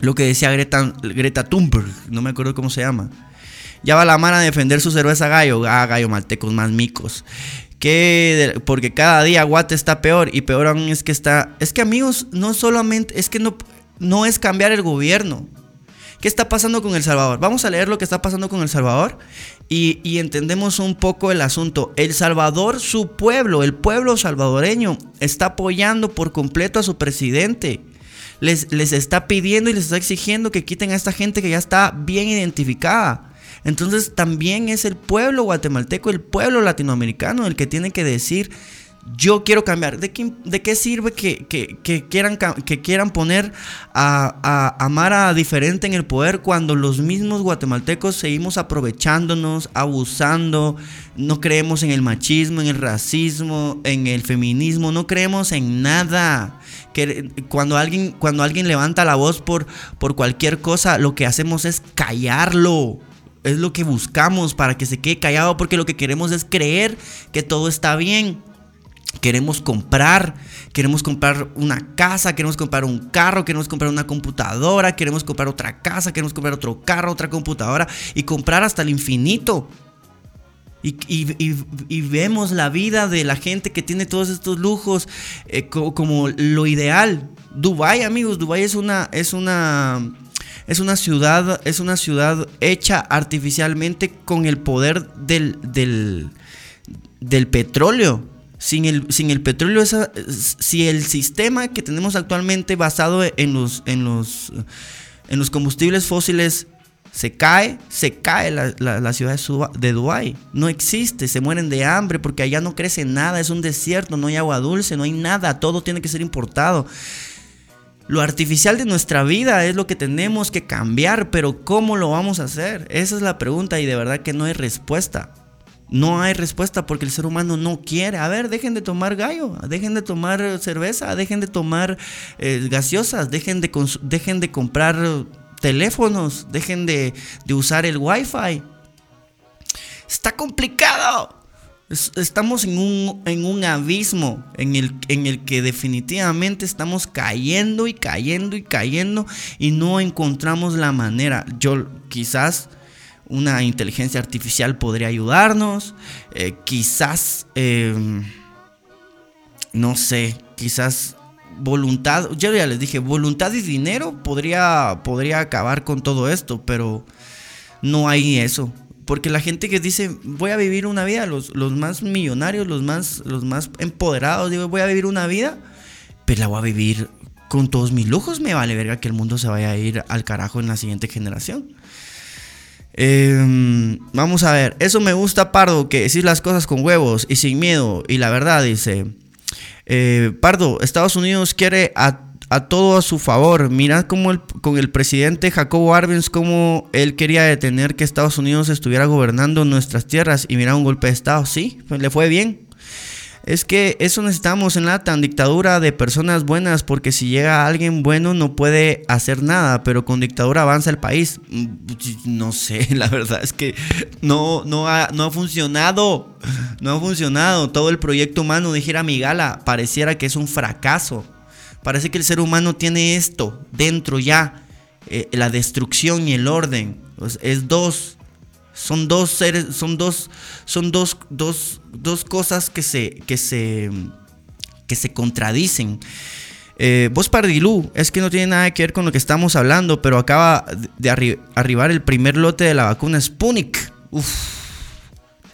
lo que decía Greta, Greta Thunberg, no me acuerdo cómo se llama. Ya va la mano a defender su cerveza gallo. Ah, gallo maltecos más micos. Que porque cada día Guate está peor y peor aún es que está... Es que amigos, no solamente... Es que no, no es cambiar el gobierno. ¿Qué está pasando con El Salvador? Vamos a leer lo que está pasando con El Salvador y, entendemos un poco el asunto. El Salvador, su pueblo, el pueblo salvadoreño, está apoyando por completo a su presidente. Les, les está pidiendo y les está exigiendo que quiten a esta gente que ya está bien identificada. Entonces también es el pueblo guatemalteco, el pueblo latinoamericano el que tiene que decir yo quiero cambiar. ¿De qué, sirve que, quieran, que quieran poner a, a, Mara diferente en el poder cuando los mismos guatemaltecos seguimos aprovechándonos, abusando, no creemos en el machismo, en el racismo, en el feminismo, no creemos en nada? Que cuando alguien, cuando alguien levanta la voz por, por cualquier cosa, lo que hacemos es callarlo. Es lo que buscamos para que se quede callado porque lo que queremos es creer que todo está bien queremos comprar, queremos comprar una casa, queremos comprar un carro, queremos comprar una computadora, queremos comprar otra casa, queremos comprar otro carro, otra computadora y comprar hasta el infinito. Y, vemos la vida de la gente que tiene todos estos lujos eh, como, lo ideal. Dubai, amigos, Dubai es una, es una, es una ciudad, es una ciudad hecha artificialmente con el poder del, del, del petróleo. Sin el, sin el petróleo, si el sistema que tenemos actualmente basado en los, en los, en los combustibles fósiles se cae, se cae la, ciudad de Dubái. No existe, se mueren de hambre porque allá no crece nada, es un desierto, no hay agua dulce, no hay nada, todo tiene que ser importado. Lo artificial de nuestra vida es lo que tenemos que cambiar, pero ¿cómo lo vamos a hacer? Esa es la pregunta y de verdad que no hay respuesta. No hay respuesta porque el ser humano no quiere. A ver, dejen de tomar gallo, dejen de tomar cerveza, dejen de tomar eh, gaseosas, dejen de, dejen de comprar teléfonos, dejen de, usar el wifi. Está complicado. Estamos en un, en un abismo en el, en el que definitivamente estamos cayendo y cayendo y cayendo y no encontramos la manera. Yo quizás una inteligencia artificial podría ayudarnos, eh, quizás, em, no sé, quizás voluntad, yo ya les dije, voluntad y dinero podría, podría acabar con todo esto, pero no hay eso. Porque la gente que dice, voy a vivir una vida, los, los más millonarios, los más, los más empoderados, digo, voy a vivir una vida, pero la voy a vivir con todos mis lujos. Me vale verga que el mundo se vaya a ir al carajo en la siguiente generación. Em, vamos a ver, eso me gusta, Pardo, que decir las cosas con huevos y sin miedo. Y la verdad, dice, eh, Pardo, Estados Unidos quiere a, todo a su favor. Mirad cómo el, con el presidente Jacobo Arbenz, cómo él quería detener que Estados Unidos estuviera gobernando nuestras tierras y mira un golpe de Estado. Sí, le fue bien. Es que eso necesitamos en la tan dictadura de personas buenas, porque si llega alguien bueno no puede hacer nada, pero con dictadura avanza el país. Mm, no sé, la verdad es que no, no, ha, no ha funcionado. No ha funcionado. Todo el proyecto humano, dijera Migala, pareciera que es un fracaso. Parece que el ser humano tiene esto dentro ya, eh, la destrucción y el orden. es dos. Son dos seres, son dos, son dos, dos, cosas que se, que se, que se contradicen. Eh, vos Pardilú, es que no tiene nada que ver con lo que estamos hablando, pero acaba de arribar el primer lote de la vacuna Sputnik. Uf,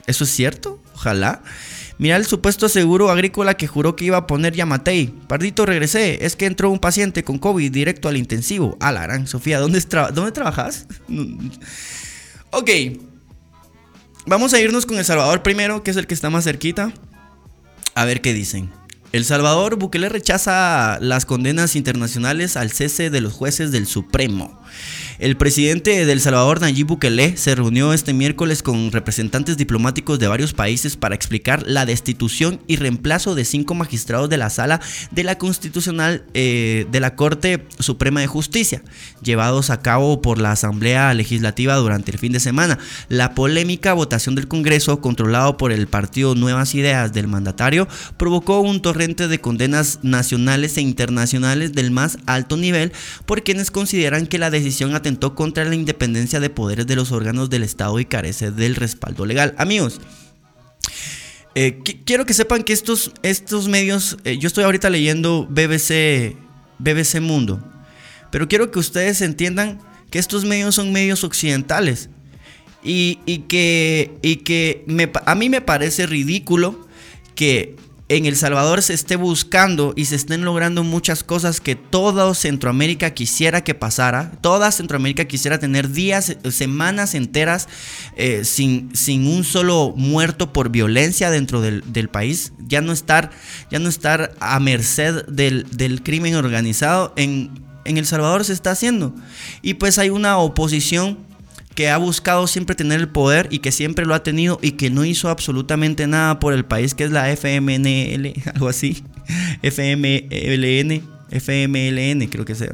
¿eso es cierto? Ojalá. Mira el supuesto seguro agrícola que juró que iba a poner Yamatei. Pardito, regresé. Es que entró un paciente con COVID directo al intensivo. Ah, la gran Sofía, ¿dónde, ¿dónde trabajas? ok. Vamos a irnos con El Salvador primero, que es el que está más cerquita. A ver qué dicen. El Salvador, Bukele rechaza las condenas internacionales al cese de los jueces del Supremo. El presidente de El Salvador, Nayib Bukele, se reunió este miércoles con representantes diplomáticos de varios países para explicar la destitución y reemplazo de cinco magistrados de la Sala de la Constitucional eh, de la Corte Suprema de Justicia, llevados a cabo por la Asamblea Legislativa durante el fin de semana. La polémica votación del Congreso, controlado por el partido Nuevas Ideas del mandatario, provocó un torrente de condenas nacionales e internacionales del más alto nivel por quienes consideran que la decisión contra la independencia de poderes de los órganos del Estado y carece del respaldo legal. Amigos, eh, quiero que sepan que estos, estos medios, eh, yo estoy ahorita leyendo BBC, BBC Mundo, pero quiero que ustedes entiendan que estos medios son medios occidentales y, que, y que a mí me parece ridículo que en El Salvador se esté buscando y se estén logrando muchas cosas que toda Centroamérica quisiera que pasara. Toda Centroamérica quisiera tener días, semanas enteras eh, sin, sin, un solo muerto por violencia dentro del, país. Ya no estar, ya no estar a merced del, del crimen organizado. En, en El Salvador se está haciendo. Y pues hay una oposición que ha buscado siempre tener el poder y que siempre lo ha tenido y que no hizo absolutamente nada por el país, que es la FMNL, algo así, FMLN, FMLN creo que sea.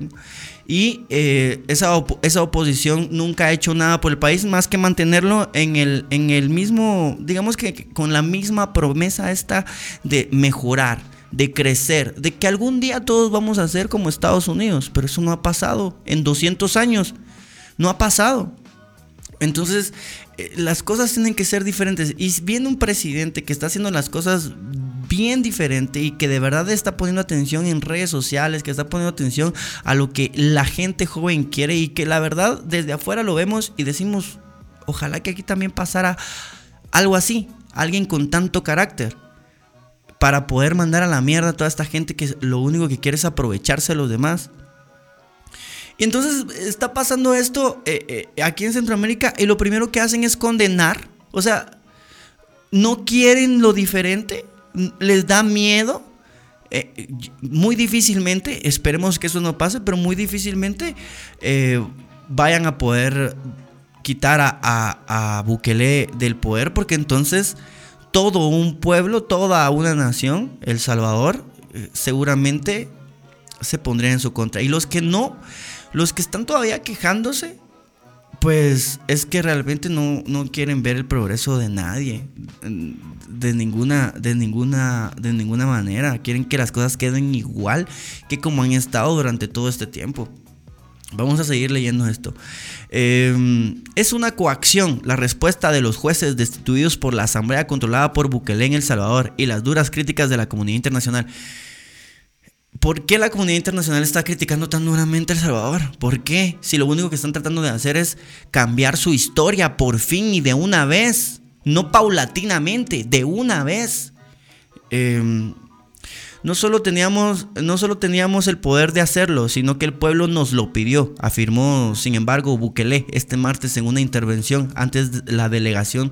Y eh, esa, esa, oposición nunca ha hecho nada por el país más que mantenerlo en el, en el mismo, digamos que con la misma promesa esta de mejorar, de crecer, de que algún día todos vamos a ser como Estados Unidos, pero eso no ha pasado en 200 años, no ha pasado. Entonces, eh, las cosas tienen que ser diferentes. Y viene un presidente que está haciendo las cosas bien diferente y que de verdad está poniendo atención en redes sociales, que está poniendo atención a lo que la gente joven quiere y que la verdad desde afuera lo vemos y decimos, ojalá que aquí también pasara algo así, alguien con tanto carácter para poder mandar a la mierda a toda esta gente que lo único que quiere es aprovecharse de los demás. Y entonces está pasando esto eh, eh, aquí en Centroamérica y lo primero que hacen es condenar. O sea, no quieren lo diferente, les da miedo. Eh, muy difícilmente, esperemos que eso no pase, pero muy difícilmente vayan a poder quitar a, a, a Bukele del poder porque entonces todo un pueblo, toda una nación, El Salvador, seguramente se pondría en su contra. Y los que no, los que están todavía quejándose, pues es que realmente no, quieren ver el progreso de nadie. De ninguna, de ninguna, de ninguna manera. Quieren que las cosas queden igual que como han estado durante todo este tiempo. Vamos a seguir leyendo esto. Em, es una coacción la respuesta de los jueces destituidos por la Asamblea controlada por Bukele en El Salvador y las duras críticas de la comunidad internacional. ¿Por qué la comunidad internacional está criticando tan duramente a El Salvador? ¿Por qué? Si lo único que están tratando de hacer es cambiar su historia por fin y de una vez. No paulatinamente, de una vez. Em, no, solo teníamos, no solo teníamos el poder de hacerlo, sino que el pueblo nos lo pidió, afirmó sin embargo Bukele este martes en una intervención antes de la delegación,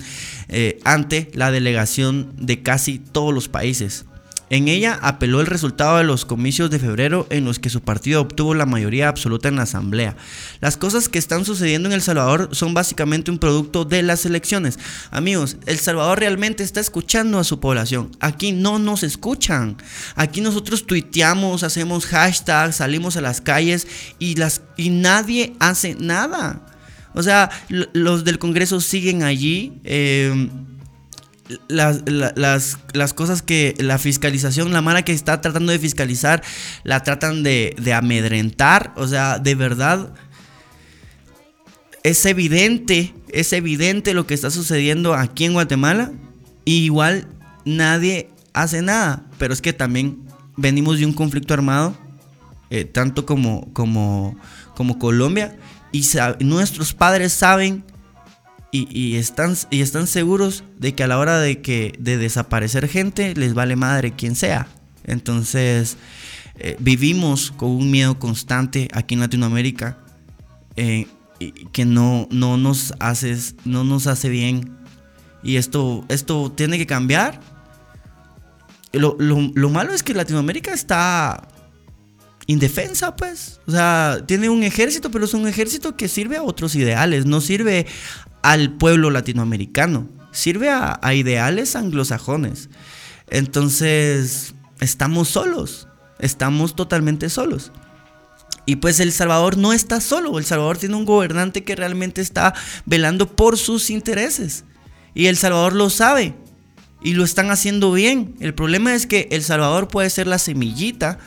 eh, ante la delegación de casi todos los países. En ella apeló el resultado de los comicios de febrero en los que su partido obtuvo la mayoría absoluta en la asamblea. Las cosas que están sucediendo en El Salvador son básicamente un producto de las elecciones. Amigos, El Salvador realmente está escuchando a su población. Aquí no nos escuchan. Aquí nosotros tuiteamos, hacemos hashtags, salimos a las calles y, las, y nadie hace nada. O sea, los del Congreso siguen allí. Eh, las, las, cosas que la fiscalización, la mala que está tratando de fiscalizar, la tratan de, amedrentar. O sea, de verdad, es evidente, es evidente lo que está sucediendo aquí en Guatemala. igual nadie hace nada. Pero es que también venimos de un conflicto armado, eh, tanto como, como, como Colombia. Y nuestros padres saben y, están, y están seguros de que a la hora de, que, de desaparecer gente les vale madre quien sea. Entonces eh, vivimos con un miedo constante aquí en Latinoamérica eh, que no, no, nos hace, no nos hace bien. Y esto, esto tiene que cambiar. Lo, lo malo es que Latinoamérica está indefensa, pues. O sea, tiene un ejército, pero es un ejército que sirve a otros ideales, no sirve al pueblo latinoamericano, sirve a, ideales anglosajones. Entonces, estamos solos, estamos totalmente solos. Y pues El Salvador no está solo, El Salvador tiene un gobernante que realmente está velando por sus intereses. Y El Salvador lo sabe y lo están haciendo bien. El problema es que El Salvador puede ser la semillita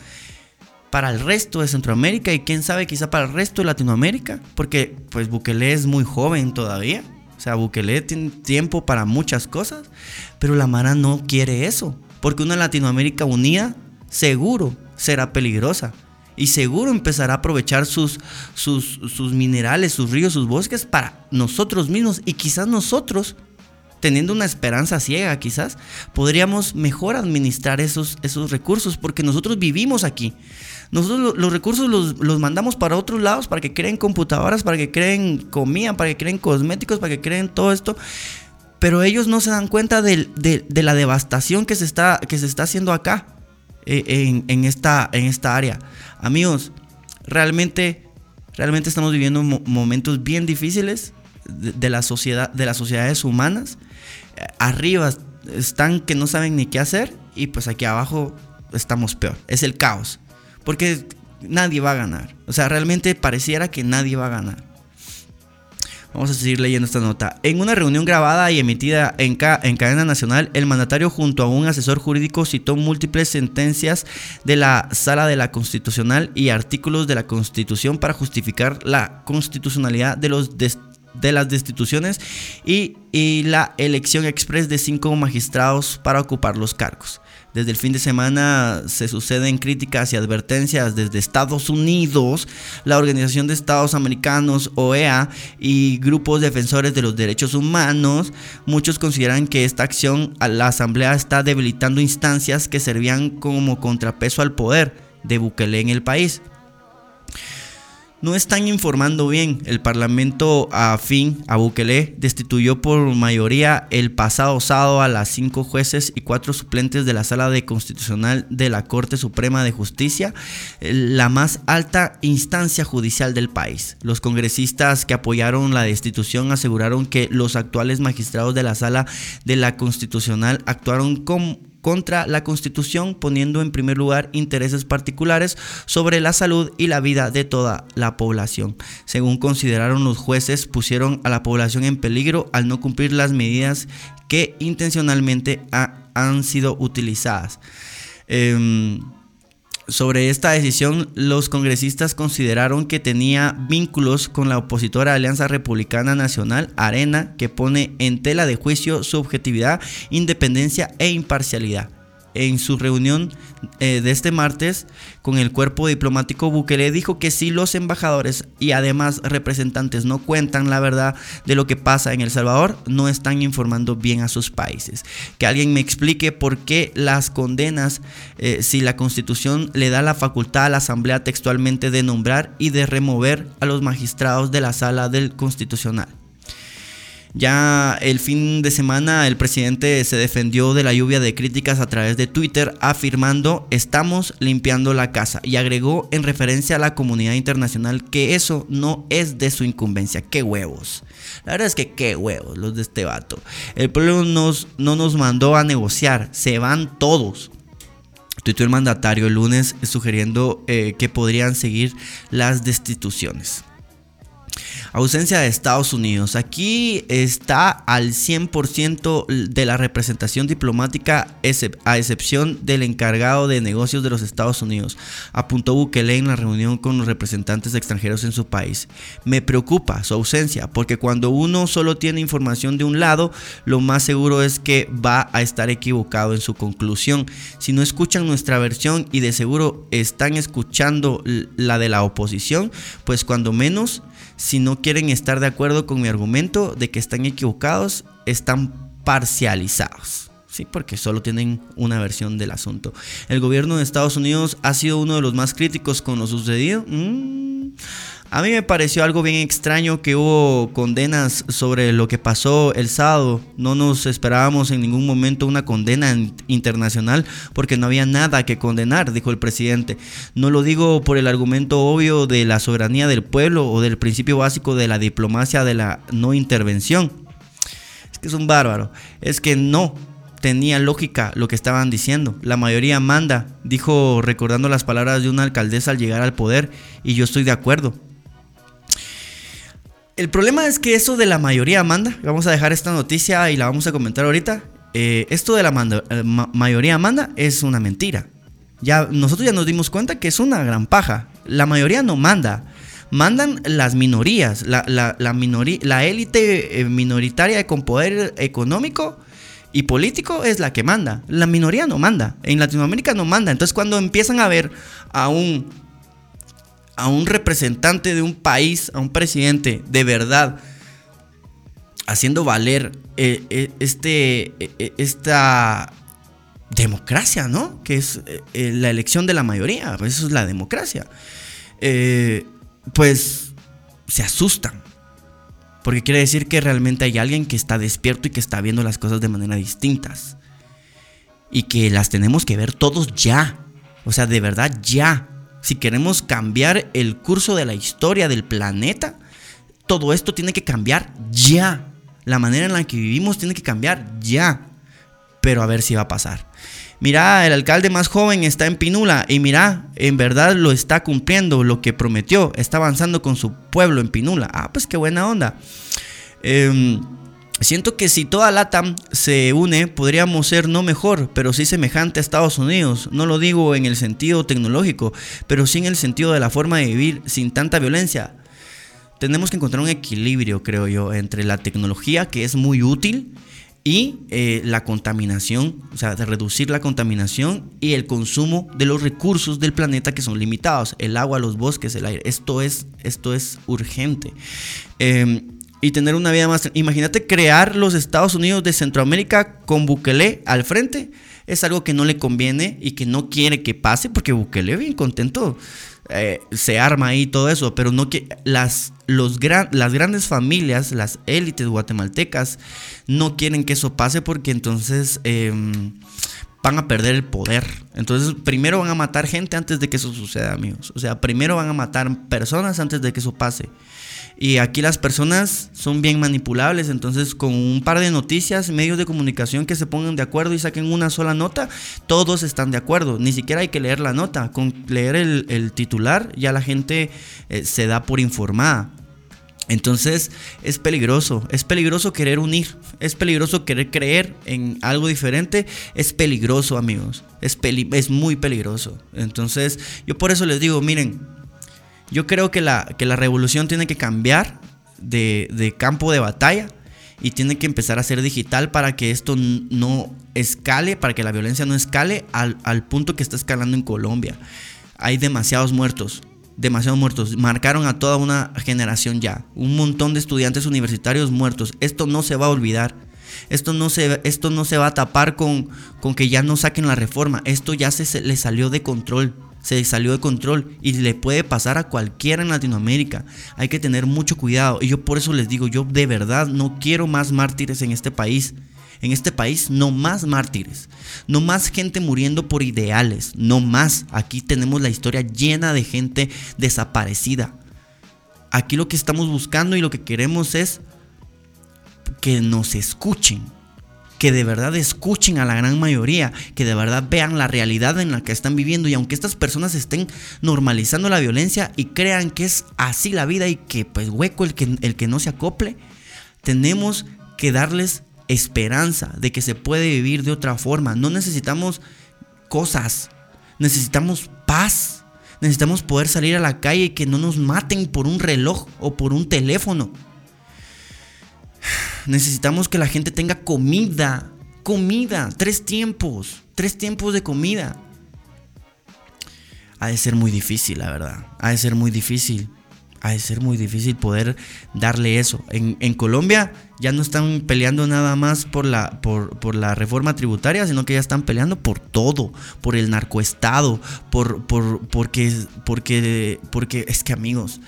para el resto de Centroamérica y quién sabe quizá para el resto de Latinoamérica, porque pues Bukele es muy joven todavía. O sea, Bukele tiene tiempo para muchas cosas, pero la Mara no quiere eso, porque una Latinoamérica unida seguro será peligrosa y seguro empezará a aprovechar sus, sus, sus minerales, sus ríos, sus bosques para nosotros mismos y quizás nosotros teniendo una esperanza ciega quizás, podríamos mejor administrar esos, esos recursos porque nosotros vivimos aquí. Nosotros los recursos los, mandamos para otros lados, para que creen computadoras, para que creen comida, para que creen cosméticos, para que creen todo esto. Pero ellos no se dan cuenta de, la devastación que se está, que se está haciendo acá, eh, en, esta, en esta área. Amigos, realmente, realmente estamos viviendo momentos bien difíciles de, la sociedad, de las sociedades humanas. Arriba están que no saben ni qué hacer y pues aquí abajo estamos peor. Es el caos. Porque nadie va a ganar. O sea, realmente pareciera que nadie va a ganar. Vamos a seguir leyendo esta nota. En una reunión grabada y emitida en, en, cadena nacional, el mandatario junto a un asesor jurídico citó múltiples sentencias de la Sala de la Constitucional y artículos de la Constitución para justificar la constitucionalidad de los de las destituciones y, y la elección express de cinco magistrados para ocupar los cargos. Desde el fin de semana se suceden críticas y advertencias desde Estados Unidos, la Organización de Estados Americanos, OEA, y grupos defensores de los derechos humanos. Muchos consideran que esta acción a la Asamblea está debilitando instancias que servían como contrapeso al poder de Bukele en el país no están informando bien. El Parlamento afín a Bukele destituyó por mayoría el pasado sábado a las cinco jueces y cuatro suplentes de la Sala de Constitucional de la Corte Suprema de Justicia, la más alta instancia judicial del país. Los congresistas que apoyaron la destitución aseguraron que los actuales magistrados de la Sala de la Constitucional actuaron con contra la Constitución, poniendo en primer lugar intereses particulares sobre la salud y la vida de toda la población. Según consideraron los jueces, pusieron a la población en peligro al no cumplir las medidas que intencionalmente han sido utilizadas. Em, sobre esta decisión, los congresistas consideraron que tenía vínculos con la opositora Alianza Republicana Nacional, Arena, que pone en tela de juicio su objetividad, independencia e imparcialidad en su reunión eh, de este martes con el cuerpo diplomático Bukele dijo que si los embajadores y además representantes no cuentan la verdad de lo que pasa en El Salvador, no están informando bien a sus países. Que alguien me explique por qué las condenas, eh, si la constitución le da la facultad a la Asamblea textualmente de nombrar y de remover a los magistrados de la sala del constitucional. Ya el fin de semana el presidente se defendió de la lluvia de críticas a través de Twitter afirmando estamos limpiando la casa y agregó en referencia a la comunidad internacional que eso no es de su incumbencia. ¡Qué huevos! La verdad es que qué huevos los de este vato. El pueblo nos, no nos mandó a negociar, se van todos. Tuiteó el mandatario el lunes sugiriendo eh, que podrían seguir las destituciones. Ausencia de Estados Unidos. Aquí está al 100% de la representación diplomática a excepción del encargado de negocios de los Estados Unidos, apuntó Bukele en la reunión con los representantes extranjeros en su país. Me preocupa su ausencia porque cuando uno solo tiene información de un lado, lo más seguro es que va a estar equivocado en su conclusión. Si no escuchan nuestra versión y de seguro están escuchando la de la oposición, pues cuando menos si no quieren estar de acuerdo con mi argumento de que están equivocados, están parcializados. Sí, porque solo tienen una versión del asunto. El gobierno de Estados Unidos ha sido uno de los más críticos con lo sucedido. Mm. A mí me pareció algo bien extraño que hubo condenas sobre lo que pasó el sábado. No nos esperábamos en ningún momento una condena internacional porque no había nada que condenar, dijo el presidente. No lo digo por el argumento obvio de la soberanía del pueblo o del principio básico de la diplomacia de la no intervención. Es que es un bárbaro. Es que no, tenía lógica lo que estaban diciendo. La mayoría manda, dijo recordando las palabras de una alcaldesa al llegar al poder, y yo estoy de acuerdo. El problema es que eso de la mayoría manda, vamos a dejar esta noticia y la vamos a comentar ahorita. Eh, esto de la eh, mayoría manda es una mentira. Ya, nosotros ya nos dimos cuenta que es una gran paja. La mayoría no manda. Mandan las minorías. La, la, élite eh, minoritaria con poder económico y político es la que manda. La minoría no manda. En Latinoamérica no manda. Entonces cuando empiezan a ver a un a un representante de un país, a un presidente de verdad, haciendo valer eh, eh, este, eh, esta democracia, ¿no? Que es la elección de la mayoría, eso es la democracia. pues se asustan. Porque quiere decir que realmente hay alguien que está despierto y que está viendo las cosas de manera distintas. Y que las tenemos que ver todos ya. O sea, de verdad ya si queremos cambiar el curso de la historia del planeta, todo esto tiene que cambiar ya. La manera en la que vivimos tiene que cambiar ya. Pero a ver si va a pasar. Mira, el alcalde más joven está en Pinula y mira, en verdad lo está cumpliendo lo que prometió. Está avanzando con su pueblo en Pinula. Ah, pues qué buena onda. Eh, Siento que si toda LATAM se une, podríamos ser no mejor, pero sí semejante a Estados Unidos. No lo digo en el sentido tecnológico, pero sí en el sentido de la forma de vivir sin tanta violencia. tenemos que encontrar un equilibrio, creo yo, entre la tecnología que es muy útil y eh, la contaminación, o sea, de reducir la contaminación y el consumo de los recursos del planeta que son limitados, el agua, los bosques, el aire. Esto es, esto es urgente. Em, y tener una vida más... Imagínate crear los Estados Unidos de Centroamérica con Bukele al frente. Es algo que no le conviene y que no quiere que pase porque Bukele bien contento eh, se arma ahí todo eso, pero no que las, los las grandes familias, las élites guatemaltecas, no quieren que eso pase porque entonces em, van a perder el poder. Entonces, primero van a matar gente antes de que eso suceda, amigos. O sea, primero van a matar personas antes de que eso pase. Y aquí las personas son bien manipulables, entonces con un par de noticias, medios de comunicación que se pongan de acuerdo y saquen una sola nota, todos están de acuerdo. Ni siquiera hay que leer la nota, con leer el, titular ya la gente eh, se da por informada. Entonces es peligroso, es peligroso querer unir, es peligroso querer creer en algo diferente, es peligroso amigos, es, es muy peligroso. Entonces yo por eso les digo, miren, yo creo que la, que la revolución tiene que cambiar de, campo de batalla y tiene que empezar a ser digital para que esto no escale, para que la violencia no escale al, al, punto que está escalando en Colombia. Hay demasiados muertos, demasiados muertos. Marcaron a toda una generación ya. Un montón de estudiantes universitarios muertos. Esto no se va a olvidar. Esto no se, esto no se va a tapar con, con que ya no saquen la reforma. Esto ya se, se le salió de control se salió de control y le puede pasar a cualquiera en Latinoamérica. Hay que tener mucho cuidado y yo por eso les digo, yo de verdad no quiero más mártires en este país. En este país no más mártires, no más gente muriendo por ideales, no más. Aquí tenemos la historia llena de gente desaparecida. Aquí lo que estamos buscando y lo que queremos es que nos escuchen, que de verdad escuchen a la gran mayoría, que de verdad vean la realidad en la que están viviendo y aunque estas personas estén normalizando la violencia y crean que es así la vida y que pues hueco el que, el que no se acople, tenemos que darles esperanza de que se puede vivir de otra forma. No necesitamos cosas, necesitamos paz. Necesitamos poder salir a la calle y que no nos maten por un reloj o por un teléfono. Necesitamos que la gente tenga comida. Comida. Tres tiempos. Tres tiempos de comida. Ha de ser muy difícil, la verdad. Ha de ser muy difícil. Ha de ser muy difícil poder darle eso. En, Colombia ya no están peleando nada más por la, por, por, la reforma tributaria, sino que ya están peleando por todo, por el narcoestado, por, por, porque, porque, porque es que amigos,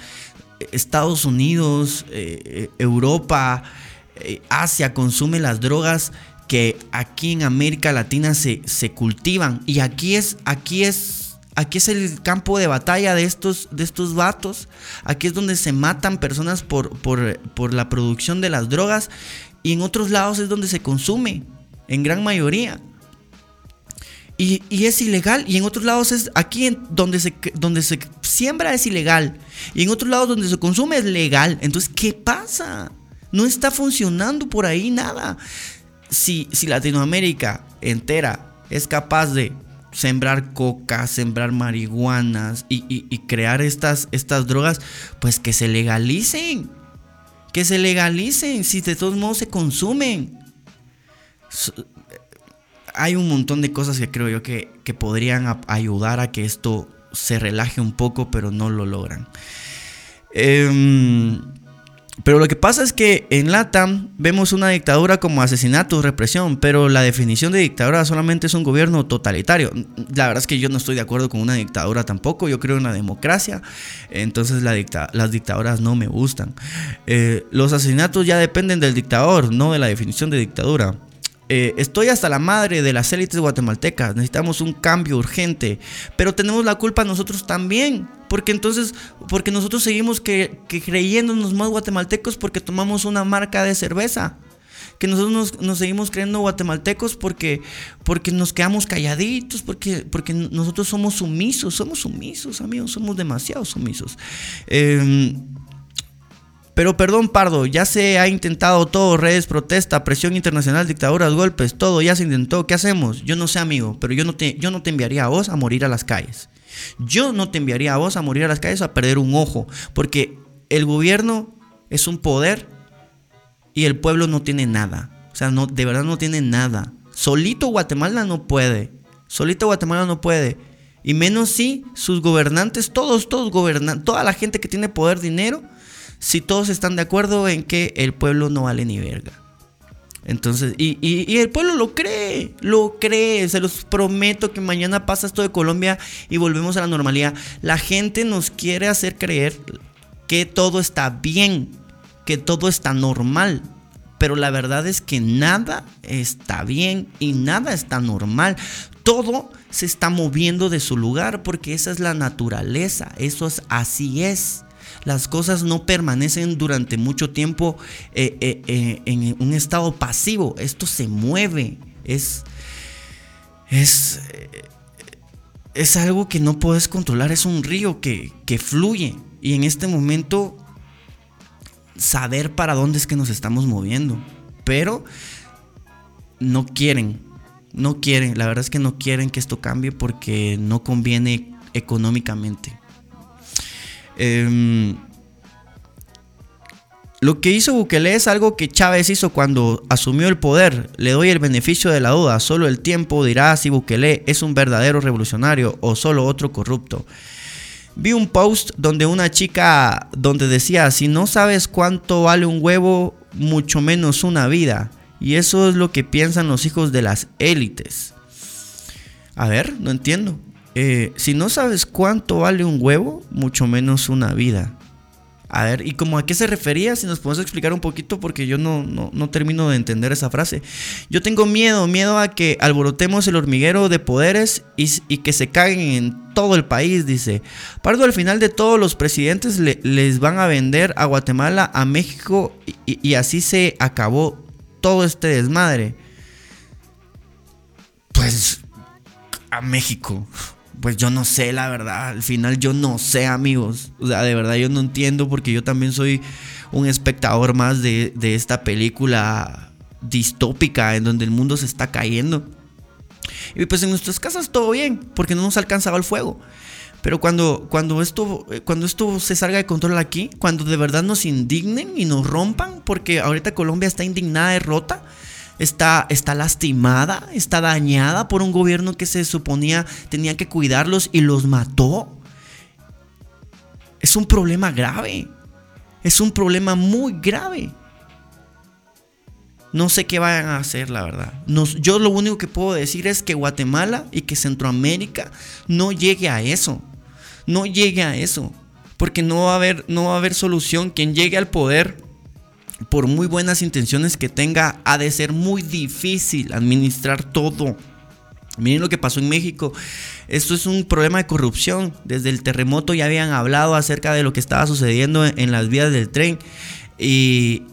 Estados Unidos, eh, Europa, eh, Asia consume las drogas que aquí en América Latina se, se cultivan. Y aquí es, aquí es, aquí es el campo de batalla de estos, de estos vatos. Aquí es donde se matan personas por, por, por la producción de las drogas. Y en otros lados es donde se consume, en gran mayoría. Y, y, es ilegal. Y en otros lados es aquí donde se, donde se siembra es ilegal. Y en otros lados donde se consume es legal. Entonces, ¿qué pasa? No está funcionando por ahí nada. Si, si Latinoamérica entera es capaz de sembrar coca, sembrar marihuanas y, crear estas, estas drogas, pues que se legalicen. Que se legalicen, si de todos modos se consumen. Hay un montón de cosas que creo yo que, que podrían ayudar a que esto se relaje un poco, pero no lo logran. Eh, pero lo que pasa es que en LATAM vemos una dictadura como asesinato, represión, pero la definición de dictadura solamente es un gobierno totalitario. La verdad es que yo no estoy de acuerdo con una dictadura tampoco, yo creo en la democracia, entonces las dictaduras no me gustan. Eh, los asesinatos ya dependen del dictador, no de la definición de dictadura. Eh, estoy hasta la madre de las élites guatemaltecas, necesitamos un cambio urgente, pero tenemos la culpa nosotros también, porque entonces, porque nosotros seguimos creyéndonos más guatemaltecos porque tomamos una marca de cerveza, que nosotros nos, seguimos creyendo guatemaltecos porque, porque nos quedamos calladitos, porque, porque nosotros somos sumisos, somos sumisos, amigos, somos demasiado sumisos. Eh, pero perdón, Pardo, ya se ha intentado todo, redes, protesta, presión internacional, dictaduras, golpes, todo ya se intentó. ¿Qué hacemos? Yo no sé, amigo, pero yo no te, yo no te enviaría a vos a morir a las calles. Yo no te enviaría a vos a morir a las calles a perder un ojo, porque el gobierno es un poder y el pueblo no tiene nada. O sea, no, de verdad no tiene nada. Solito Guatemala no puede. Solito Guatemala no puede. Y menos si sus gobernantes, todos, todos gobiernan, toda la gente que tiene poder, dinero, si todos están de acuerdo en que el pueblo no vale ni verga. Entonces, y, el pueblo lo cree, lo cree. Se los prometo que mañana pasa esto de Colombia y volvemos a la normalidad. La gente nos quiere hacer creer que todo está bien, que todo está normal. Pero la verdad es que nada está bien y nada está normal. Todo se está moviendo de su lugar porque esa es la naturaleza. Eso es así es. Las cosas no permanecen durante mucho tiempo eh, eh, eh, en un estado pasivo. Esto se mueve. Es. Es. Es algo que no puedes controlar. Es un río que, que fluye. Y en este momento. Saber para dónde es que nos estamos moviendo. Pero. No quieren. No quieren. La verdad es que no quieren que esto cambie porque no conviene económicamente. Em, lo que hizo Bukele es algo que Chávez hizo cuando asumió el poder. Le doy el beneficio de la duda. Solo el tiempo dirá si Bukele es un verdadero revolucionario o solo otro corrupto. Vi un post donde una chica donde decía, si no sabes cuánto vale un huevo, mucho menos una vida. Y eso es lo que piensan los hijos de las élites. A ver, no entiendo. Eh, si no sabes cuánto vale un huevo, mucho menos una vida. A ver, ¿y cómo a qué se refería? Si nos podemos explicar un poquito porque yo no, no, termino de entender esa frase. Yo tengo miedo, miedo a que alborotemos el hormiguero de poderes y, que se caguen en todo el país, dice. Pardo, al final de todos los presidentes les van a vender a Guatemala, a México y así se acabó todo este desmadre. Pues a México pues yo no sé, la verdad. Al final yo no sé, amigos. O sea, de verdad yo no entiendo porque yo también soy un espectador más de, esta película distópica en donde el mundo se está cayendo. Y pues en nuestras casas todo bien, porque no nos alcanzaba el fuego. Pero cuando, cuando, esto, cuando esto se salga de control aquí, cuando de verdad nos indignen y nos rompan, porque ahorita Colombia está indignada y rota, está, está lastimada, está dañada por un gobierno que se suponía tenía que cuidarlos y los mató. Es un problema grave. Es un problema muy grave. No sé qué vayan a hacer, la verdad. yo lo único que puedo decir es que Guatemala y que Centroamérica no llegue a eso. No llegue a eso. Porque no va a haber, no va a haber solución. Quien llegue al poder por muy buenas intenciones que tenga, ha de ser muy difícil administrar todo. Miren lo que pasó en México. Esto es un problema de corrupción. Desde el terremoto ya habían hablado acerca de lo que estaba sucediendo en las vías del tren y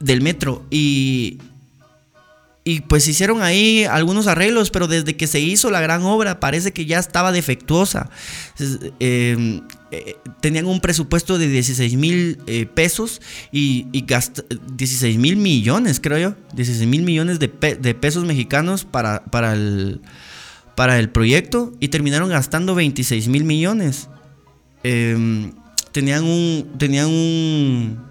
del metro. Y y pues hicieron ahí algunos arreglos, pero desde que se hizo la gran obra parece que ya estaba defectuosa. Em, eh, tenían un presupuesto de 16 mil eh, pesos y, y 16 mil millones, creo yo. 16 mil millones de, pesos mexicanos para, para, el, para el proyecto y terminaron gastando 26 mil millones. Em, tenían un... Tenían un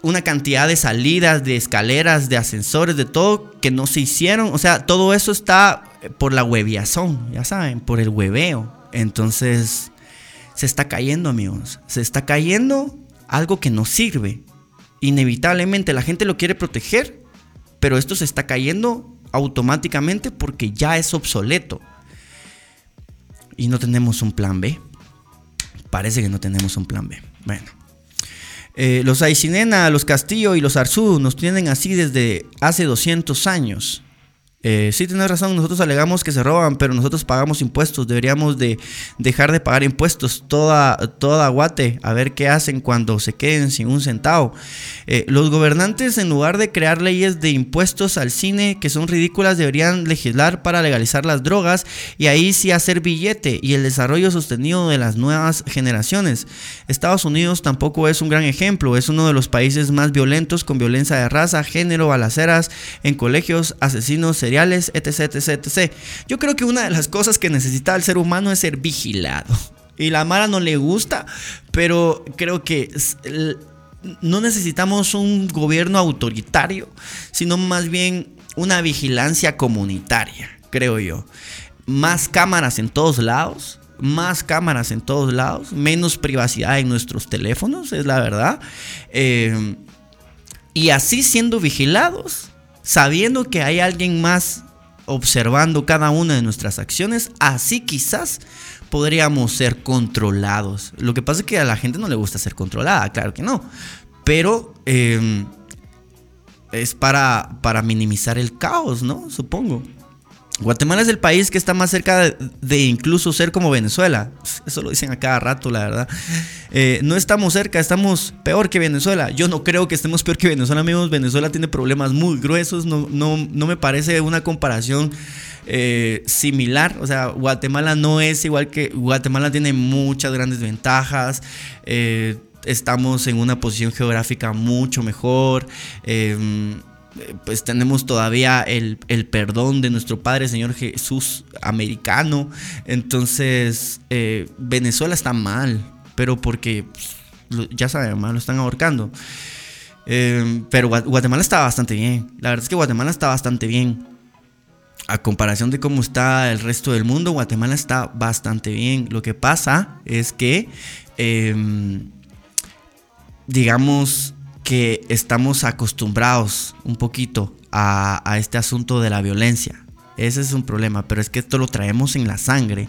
una cantidad de salidas, de escaleras, de ascensores, de todo que no se hicieron. O sea, todo eso está por la hueviazón, ya saben, por el hueveo. Entonces, se está cayendo, amigos. Se está cayendo algo que no sirve. Inevitablemente la gente lo quiere proteger, pero esto se está cayendo automáticamente porque ya es obsoleto. Y no tenemos un plan B. Parece que no tenemos un plan B. Bueno. Eh, los Aicinena, los Castillo y los Arzú nos tienen así desde hace 200 años. Eh, sí, tienes razón, nosotros alegamos que se roban, pero nosotros pagamos impuestos, deberíamos de dejar de pagar impuestos toda, toda guate, a ver qué hacen cuando se queden sin un centavo. Eh, los gobernantes, en lugar de crear leyes de impuestos al cine que son ridículas, deberían legislar para legalizar las drogas y ahí sí hacer billete y el desarrollo sostenido de las nuevas generaciones. Estados Unidos tampoco es un gran ejemplo, es uno de los países más violentos con violencia de raza, género, balaceras en colegios, asesinos, etc, etc, etc. Yo creo que una de las cosas que necesita el ser humano es ser vigilado. y la Mara no le gusta, pero creo que no necesitamos un gobierno autoritario, sino más bien una vigilancia comunitaria, creo yo. Más cámaras en todos lados, más cámaras en todos lados, menos privacidad en nuestros teléfonos, es la verdad. Eh, y así siendo vigilados, sabiendo que hay alguien más observando cada una de nuestras acciones, así quizás podríamos ser controlados. Lo que pasa es que a la gente no le gusta ser controlada, claro que no. Pero em, es para, para minimizar el caos, ¿no? Supongo. Guatemala es el país que está más cerca de, incluso ser como Venezuela. Eso lo dicen a cada rato, la verdad. Eh, no estamos cerca, estamos peor que Venezuela. Yo no creo que estemos peor que Venezuela, amigos. Venezuela tiene problemas muy gruesos. No, no, no me parece una comparación eh, similar. O sea, Guatemala no es igual que. Guatemala tiene muchas grandes ventajas. Eh, estamos en una posición geográfica mucho mejor pues tenemos todavía el, perdón de nuestro Padre Señor Jesús americano. Entonces, eh, Venezuela está mal, pero porque pues, ya saben, lo están ahorcando. Eh, pero Guatemala está bastante bien. La verdad es que Guatemala está bastante bien. A comparación de cómo está el resto del mundo, Guatemala está bastante bien. Lo que pasa es que, em, digamos, que estamos acostumbrados un poquito a, este asunto de la violencia. Ese es un problema, pero es que esto lo traemos en la sangre.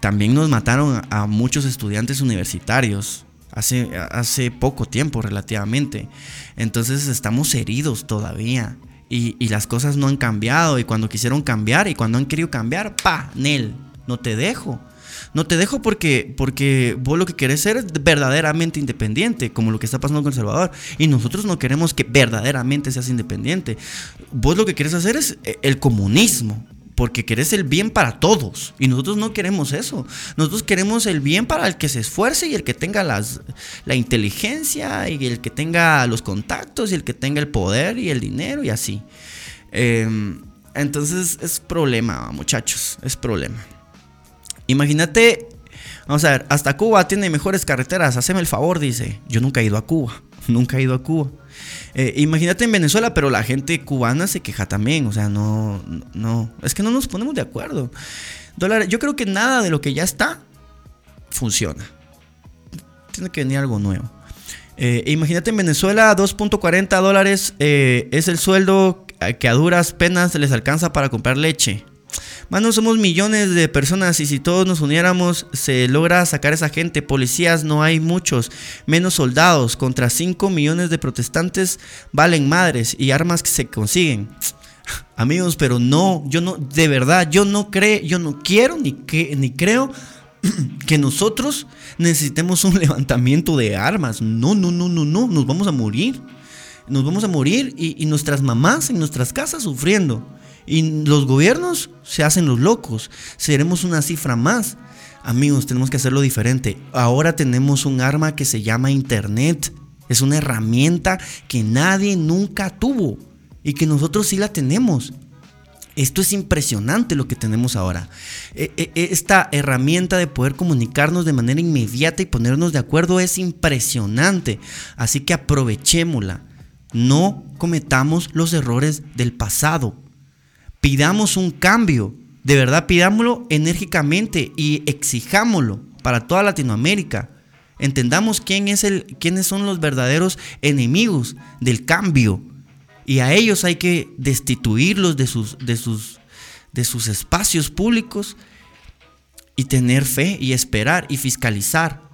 También nos mataron a muchos estudiantes universitarios hace, hace poco tiempo relativamente. Entonces estamos heridos todavía. Y, y, las cosas no han cambiado. Y cuando quisieron cambiar y cuando han querido cambiar, pa, Nel, no te dejo. No te dejo porque, porque vos lo que querés ser es verdaderamente independiente, como lo que está pasando con El Salvador. Y nosotros no queremos que verdaderamente seas independiente. Vos lo que querés hacer es eh, el comunismo porque querés el bien para todos. Y nosotros no queremos eso. Nosotros queremos el bien para el que se esfuerce y el que tenga las, la inteligencia y el que tenga los contactos y el que tenga el poder y el dinero y así. Em, entonces es problema, muchachos, es problema. Imagínate, vamos a ver, hasta Cuba tiene mejores carreteras, haceme el favor, dice. Yo nunca he ido a Cuba, nunca he ido a Cuba. Eh, imagínate en Venezuela, pero la gente cubana se queja también, o sea, no, no, es que no nos ponemos de acuerdo. Dólar, yo creo que nada de lo que ya está funciona. Tiene que venir algo nuevo. Eh, imagínate en Venezuela, 2.40 dólares eh, es el sueldo que a duras penas les alcanza para comprar leche. Mano, somos millones de personas y si todos nos uniéramos se logra sacar esa gente. Policías no hay muchos, menos soldados. Contra 5 millones de protestantes valen madres y armas que se consiguen. Amigos, pero no, yo no, de verdad, yo no creo, yo no quiero ni, que, ni creo que nosotros necesitemos un levantamiento de armas. No, no, no, no, no, nos vamos a morir. Nos vamos a morir y, y nuestras mamás en nuestras casas sufriendo. Y los gobiernos se hacen los locos. Seremos una cifra más. Amigos, tenemos que hacerlo diferente. Ahora tenemos un arma que se llama Internet. Es una herramienta que nadie nunca tuvo y que nosotros sí la tenemos. Esto es impresionante lo que tenemos ahora. E, e, e, esta herramienta de poder comunicarnos de manera inmediata y ponernos de acuerdo es impresionante. Así que aprovechémosla. No cometamos los errores del pasado pidamos un cambio, de verdad pidámoslo enérgicamente y exijámoslo para toda Latinoamérica. Entendamos quién es el, quiénes son los verdaderos enemigos del cambio. Y a ellos hay que destituirlos de sus, de sus, de sus espacios públicos y tener fe y esperar y fiscalizar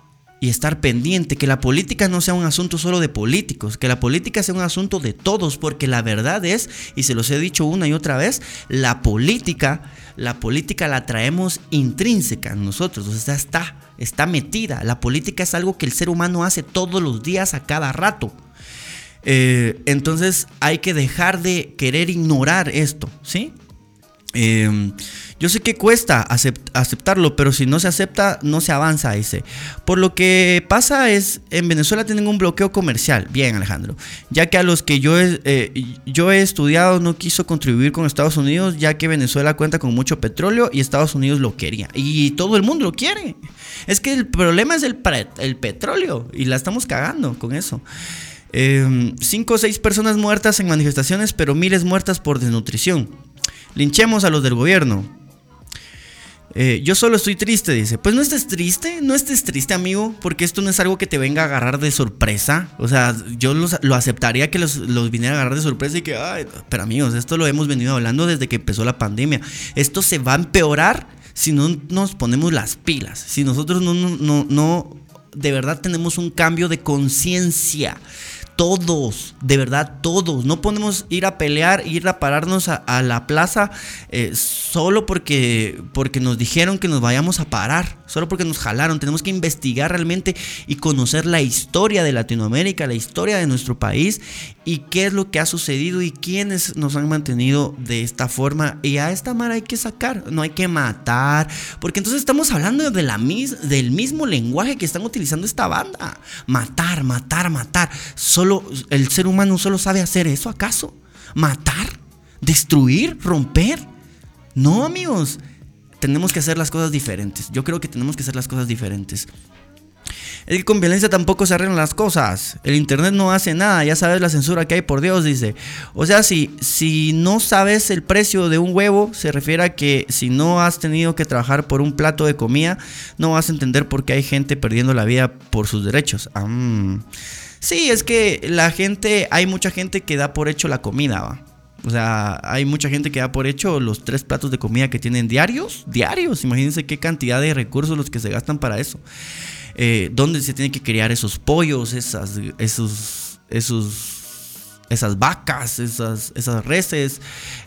y estar pendiente, que la política no sea un asunto solo de políticos, que la política sea un asunto de todos, porque la verdad es, y se los he dicho una y otra vez, la política, la política la traemos intrínseca en nosotros, o sea, está, está metida. La política es algo que el ser humano hace todos los días, a cada rato. Eh, entonces hay que dejar de querer ignorar esto, ¿sí? Eh, yo sé que cuesta aceptarlo, pero si no se acepta, no se avanza, dice. Por lo que pasa es, en Venezuela tienen un bloqueo comercial. Bien, Alejandro. Ya que a los que yo he, eh, yo he estudiado no quiso contribuir con Estados Unidos, ya que Venezuela cuenta con mucho petróleo y Estados Unidos lo quería. Y todo el mundo lo quiere. Es que el problema es el, petróleo y la estamos cagando con eso. Em, cinco o seis personas muertas en manifestaciones, pero miles muertas por desnutrición. Linchemos a los del gobierno. Eh, yo solo estoy triste, dice. Pues no estés triste, no estés triste, amigo, porque esto no es algo que te venga a agarrar de sorpresa. O sea, yo lo aceptaría que los, los, viniera a agarrar de sorpresa y que, ay, pero amigos, esto lo hemos venido hablando desde que empezó la pandemia. Esto se va a empeorar si no nos ponemos las pilas, si nosotros no, no, no, no de verdad tenemos un cambio de conciencia todos, de verdad todos. No podemos ir a pelear, ir a pararnos a, la plaza eh, solo porque, porque nos dijeron que nos vayamos a parar, solo porque nos jalaron. Tenemos que investigar realmente y conocer la historia de Latinoamérica, la historia de nuestro país y qué es lo que ha sucedido y quiénes nos han mantenido de esta forma. Y a esta mar hay que sacar, no hay que matar, porque entonces estamos hablando de la del mismo lenguaje que están utilizando esta banda. Matar, matar, matar. Solo el ser humano solo sabe hacer eso, ¿acaso? Matar, destruir, romper. No, amigos. Tenemos que hacer las cosas diferentes. Yo creo que tenemos que hacer las cosas diferentes. Es que con violencia tampoco se arreglan las cosas. El internet no hace nada, ya sabes la censura que hay, por Dios, dice. O sea, si, si no sabes el precio de un huevo, se refiere a que si no has tenido que trabajar por un plato de comida, no vas a entender por qué hay gente perdiendo la vida por sus derechos. Ah, sí, es que la gente, hay mucha gente que da por hecho la comida, ¿va? O sea, hay mucha gente que da por hecho los tres platos de comida que tienen diarios, diarios. Imagínense qué cantidad de recursos los que se gastan para eso. Eh, dónde se tienen que criar esos pollos, esas, esos, esos, esas vacas, esas, esas reses,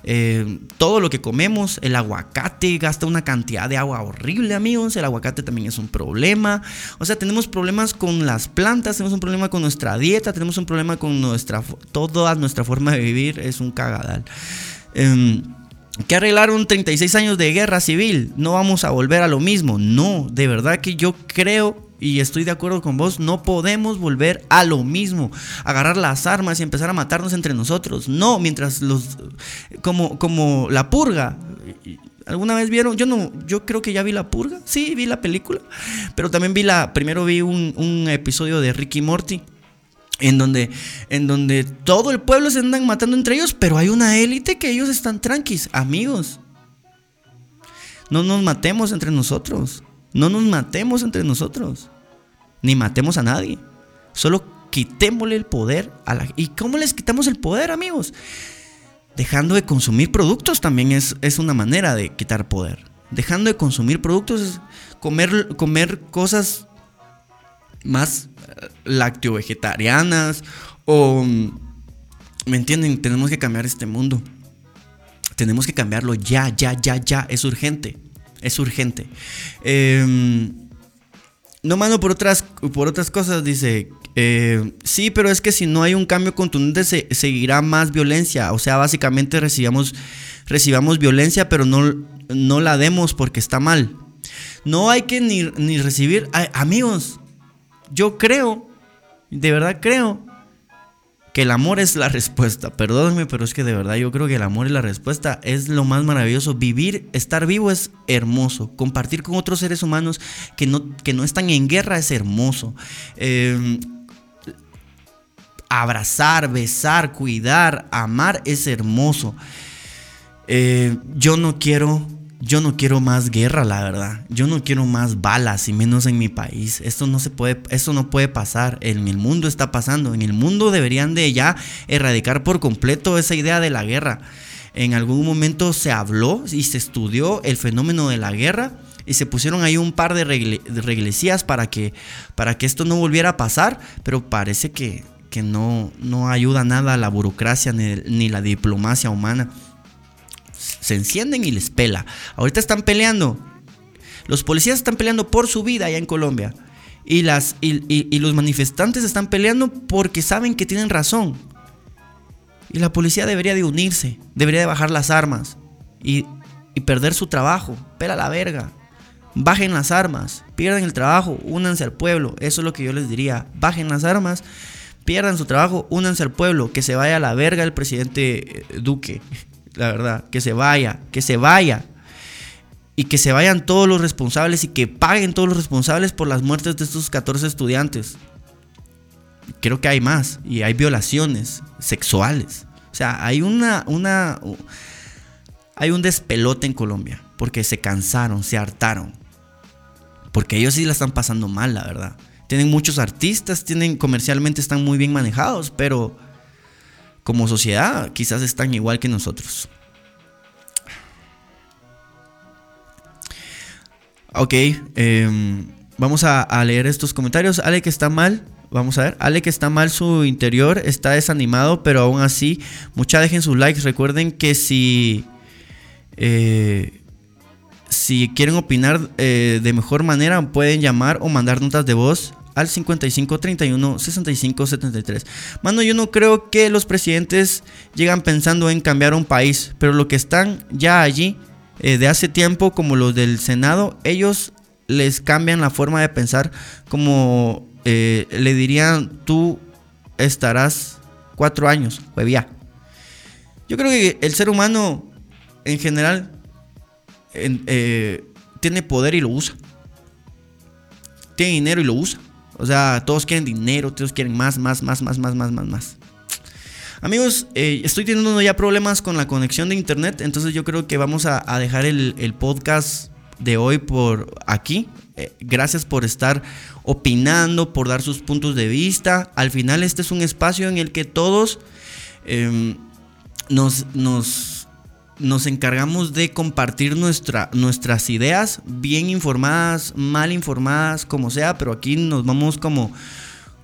eh, todo lo que comemos, el aguacate gasta una cantidad de agua horrible, amigos, el aguacate también es un problema, o sea, tenemos problemas con las plantas, tenemos un problema con nuestra dieta, tenemos un problema con nuestra, toda nuestra forma de vivir, es un cagadal. Eh, que arreglaron 36 años de guerra civil, no vamos a volver a lo mismo. No, de verdad que yo creo y estoy de acuerdo con vos, no podemos volver a lo mismo, agarrar las armas y empezar a matarnos entre nosotros. No, mientras los como como la purga. ¿Alguna vez vieron? Yo no, yo creo que ya vi la purga. Sí, vi la película, pero también vi la primero vi un, un episodio de Ricky Morty en donde, en donde todo el pueblo se andan matando entre ellos, pero hay una élite que ellos están tranquis, amigos. No nos matemos entre nosotros. No nos matemos entre nosotros. Ni matemos a nadie. Solo quitémosle el poder a la... ¿Y cómo les quitamos el poder, amigos? Dejando de consumir productos también es, es una manera de quitar poder. Dejando de consumir productos es comer, comer cosas más eh, lactio-vegetarianas o... ¿Me entienden? Tenemos que cambiar este mundo. Tenemos que cambiarlo ya, ya, ya, ya. Es urgente. Es urgente. Em, no mano por otras, por otras cosas, dice. Eh, sí, pero es que si no hay un cambio contundente, se, seguirá más violencia. O sea, básicamente recibamos, recibamos violencia, pero no, no la demos porque está mal. No hay que ni, ni recibir. amigos, yo creo, de verdad creo, que el amor es la respuesta. Perdónenme, pero es que de verdad yo creo que el amor es la respuesta. Es lo más maravilloso. Vivir, estar vivo es hermoso. Compartir con otros seres humanos que no, que no están en guerra es hermoso. Em, abrazar, besar, cuidar, amar es hermoso. Eh, yo no quiero yo no quiero más guerra, la verdad. Yo no quiero más balas y menos en mi país. Esto no se puede, esto no puede pasar. En el mundo está pasando. En el mundo deberían de ya erradicar por completo esa idea de la guerra. En algún momento se habló y se estudió el fenómeno de la guerra y se pusieron ahí un par de, reglesías para que, para que esto no volviera a pasar, pero parece que, que no, no ayuda nada la burocracia ni la diplomacia humana se encienden y les pela. Ahorita están peleando. Los policías están peleando por su vida allá en Colombia. Y, las, y, los manifestantes están peleando porque saben que tienen razón. Y la policía debería de unirse, debería de bajar las armas y y perder su trabajo. Pela la verga. Bajen las armas, pierdan el trabajo, únanse al pueblo. Eso es lo que yo les diría. Bajen las armas, pierdan su trabajo, únanse al pueblo. Que se vaya a la verga el presidente eh, Duque. La verdad, que se vaya, que se vaya. Y que se vayan todos los responsables y que paguen todos los responsables por las muertes de estos 14 estudiantes. Creo que hay más. Y hay violaciones sexuales. O sea, hay una, una, hay un despelote en Colombia. Porque se cansaron, se hartaron. Porque ellos sí la están pasando mal, la verdad. Tienen muchos artistas, tienen comercialmente están muy bien manejados, pero como sociedad quizás están igual que nosotros. Ok, em, vamos a, leer estos comentarios. Ale que está mal, vamos a ver. Ale que está mal su interior, está desanimado, pero aún así, mucha dejen sus likes. Recuerden que si eh, si quieren opinar eh, de mejor manera, pueden llamar o mandar notas de voz al 55 31 65 73. Mano, yo no creo que los presidentes llegan pensando en cambiar un país, pero lo que están ya allí eh, de hace tiempo, como los del Senado, ellos les cambian la forma de pensar, como eh, le dirían, tú estarás cuatro años, ya. Yo creo que el ser humano en general eh, tiene poder y lo usa. Tiene dinero y lo usa. O sea, todos quieren dinero, todos quieren más, más, más, más, más, más, más, más. Amigos, eh, estoy teniendo ya problemas con la conexión de internet, entonces yo creo que vamos a, dejar el, podcast de hoy por aquí. Eh, gracias por estar opinando, por dar sus puntos de vista. Al final este es un espacio en el que todos em, nos, nos nos encargamos de compartir nuestra, nuestras ideas, bien informadas, mal informadas, como sea, pero aquí nos vamos como,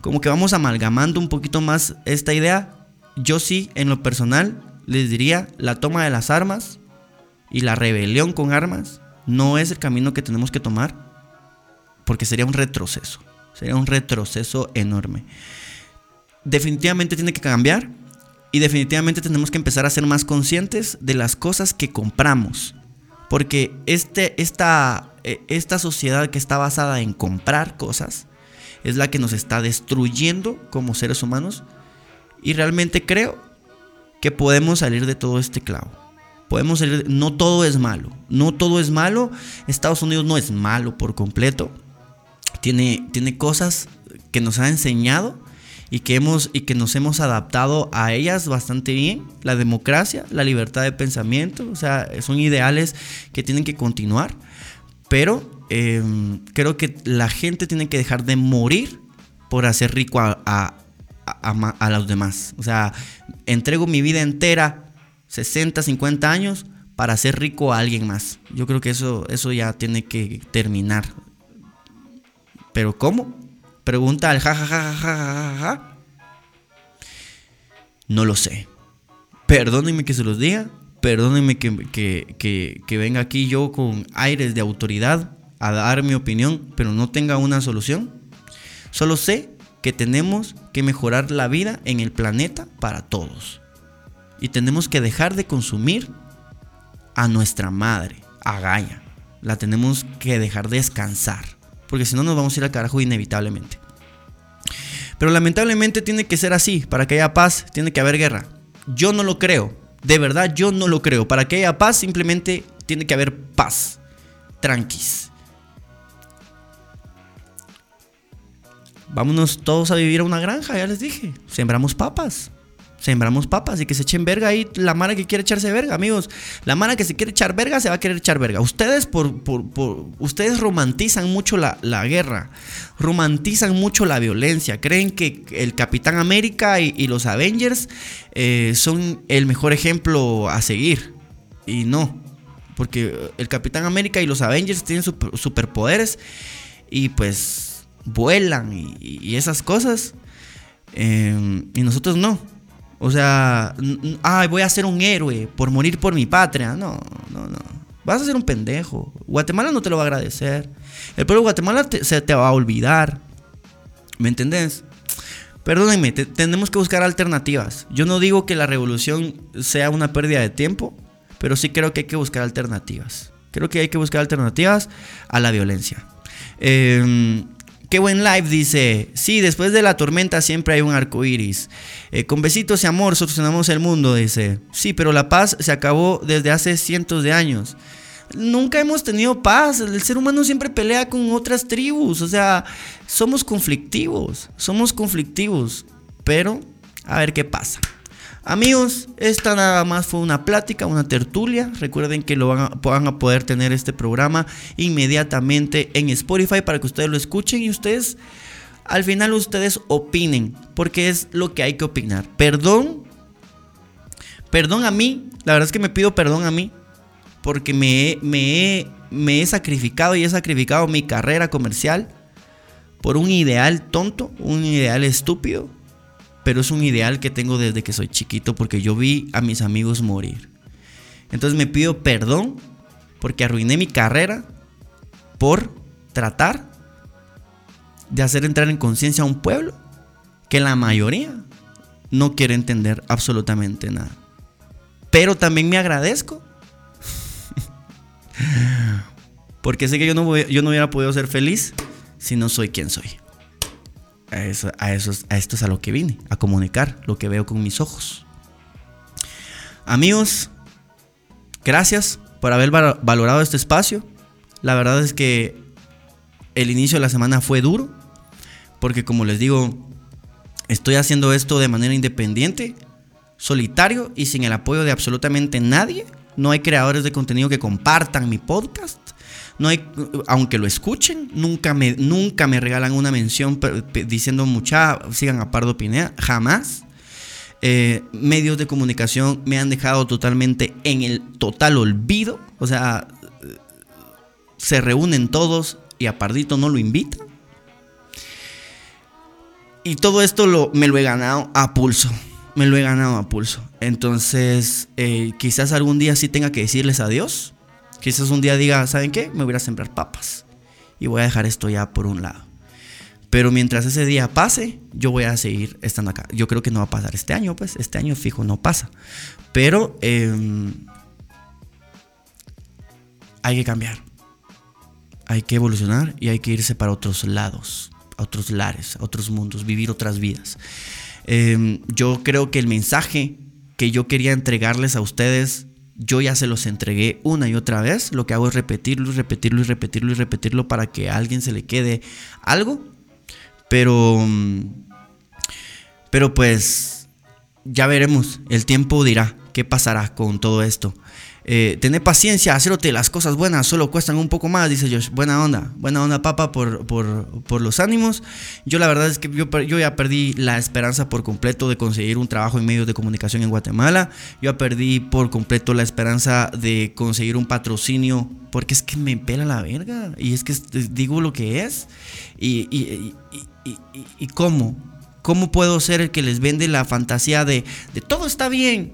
como que vamos amalgamando un poquito más esta idea. Yo sí, en lo personal, les diría, la toma de las armas y la rebelión con armas no es el camino que tenemos que tomar, porque sería un retroceso, sería un retroceso enorme. Definitivamente tiene que cambiar y definitivamente tenemos que empezar a ser más conscientes de las cosas que compramos. Porque este, esta, e, esta sociedad que está basada en comprar cosas es la que nos está destruyendo como seres humanos. Y realmente creo que podemos salir de todo este clavo. Podemos salir, no todo es malo, no todo es malo. Estados Unidos no es malo por completo. Tiene, tiene cosas que nos ha enseñado y que, hemos, y que nos hemos adaptado a ellas bastante bien. La democracia, la libertad de pensamiento, o sea, son ideales que tienen que continuar, pero em, creo que la gente tiene que dejar de morir por hacer rico a, a, a, los demás. O sea, entrego mi vida entera, 60, 50 años, para hacer rico a alguien más. Yo creo que eso, eso ya tiene que terminar. Pero ¿cómo? Pregunta al jajajajajaja. No lo sé. Perdónenme que se los diga. Perdónenme que, que, venga aquí yo con aires de autoridad a dar mi opinión, pero no tenga una solución. Solo sé que tenemos que mejorar la vida en el planeta para todos. Y tenemos que dejar de consumir a nuestra madre, a Gaia. La tenemos que dejar descansar porque si no nos vamos a ir al carajo inevitablemente. Pero lamentablemente tiene que ser así, para que haya paz tiene que haber guerra. Yo no lo creo, de verdad yo no lo creo. Para que haya paz simplemente tiene que haber paz, tranquis. Vámonos todos a vivir a una granja, ya les dije. Sembramos papas sembramos papas y que se echen verga ahí la mara que quiere echarse verga, amigos. La mara que se quiere echar verga se va a querer echar verga. Ustedes por, por, ustedes romantizan mucho la, guerra, romantizan mucho la violencia, creen que el Capitán América y, los Avengers eh, son el mejor ejemplo a seguir. Y no, porque el Capitán América y los Avengers tienen superpoderes y pues vuelan y, esas cosas. Eh, y nosotros no. O sea, ay, voy a ser un héroe por morir por mi patria. No, no, no. Vas a ser un pendejo. Guatemala no te lo va a agradecer. El pueblo de Guatemala se te va a olvidar. ¿Me entendés? Perdónenme, tenemos que buscar alternativas. Yo no digo que la revolución sea una pérdida de tiempo, pero sí creo que hay que buscar alternativas. Creo que hay que buscar alternativas a la violencia. Eh, Qué buen live, dice. Sí, después de la tormenta siempre hay un arco iris. Eh, con besitos y amor solucionamos el mundo, dice. Sí, pero la paz se acabó desde hace cientos de años. Nunca hemos tenido paz. El ser humano siempre pelea con otras tribus. O sea, somos conflictivos. Somos conflictivos. Pero, a ver qué pasa. Amigos, esta nada más fue una plática, una tertulia. Recuerden que lo van a, poder tener este programa inmediatamente en Spotify para que ustedes lo escuchen y ustedes, al final ustedes opinen, porque es lo que hay que opinar. Perdón, perdón a mí, la verdad es que me pido perdón a mí, porque me, he sacrificado y he sacrificado mi carrera comercial por un ideal tonto, un ideal estúpido pero es un ideal que tengo desde que soy chiquito porque yo vi a mis amigos morir. Entonces me pido perdón porque arruiné mi carrera por tratar de hacer entrar en conciencia a un pueblo que la mayoría no quiere entender absolutamente nada. Pero también me agradezco porque sé que yo no, yo no hubiera podido ser feliz si no soy quien soy. A, eso, a, esto es a lo que vine, a comunicar lo que veo con mis ojos. Amigos, gracias por haber valorado este espacio. La verdad es que el inicio de la semana fue duro, porque como les digo, estoy haciendo esto de manera independiente, solitario y sin el apoyo de absolutamente nadie. No hay creadores de contenido que compartan mi podcast. No hay, aunque lo escuchen, nunca me, nunca me regalan una mención diciendo mucha, sigan a Pardo Pinea, jamás. Eh, medios de comunicación me han dejado totalmente en el total olvido. O sea, se reúnen todos y a Pardito no lo invitan. Y todo esto lo, me lo he ganado a pulso. Me lo he ganado a pulso. Entonces, eh, quizás algún día sí tenga que decirles adiós. Quizás un día diga, ¿saben qué? Me voy a sembrar papas. Y voy a dejar esto ya por un lado. Pero mientras ese día pase, yo voy a seguir estando acá. Yo creo que no va a pasar este año, pues este año fijo no pasa. Pero em, hay que cambiar. Hay que evolucionar y hay que irse para otros lados, a otros lares, a otros mundos, vivir otras vidas. Em, yo creo que el mensaje que yo quería entregarles a ustedes yo ya se los entregué una y otra vez. Lo que hago es repetirlo y repetirlo y repetirlo y repetirlo para que a alguien se le quede algo. Pero. Mm, pero pues. Ya veremos. El tiempo dirá qué pasará con todo esto. Eh, tener paciencia, hacerte las cosas buenas solo cuestan un poco más, dice Josh. Buena onda, buena onda, papa, por, por, los ánimos. Yo la verdad es que yo, yo, ya perdí la esperanza por completo de conseguir un trabajo en medios de comunicación en Guatemala. Yo ya perdí por completo la esperanza de conseguir un patrocinio, porque es que me pela la verga. Y es que digo lo que es. Y, y, y, y cómo. ¿Cómo puedo ser el que les vende la fantasía de, de todo está bien?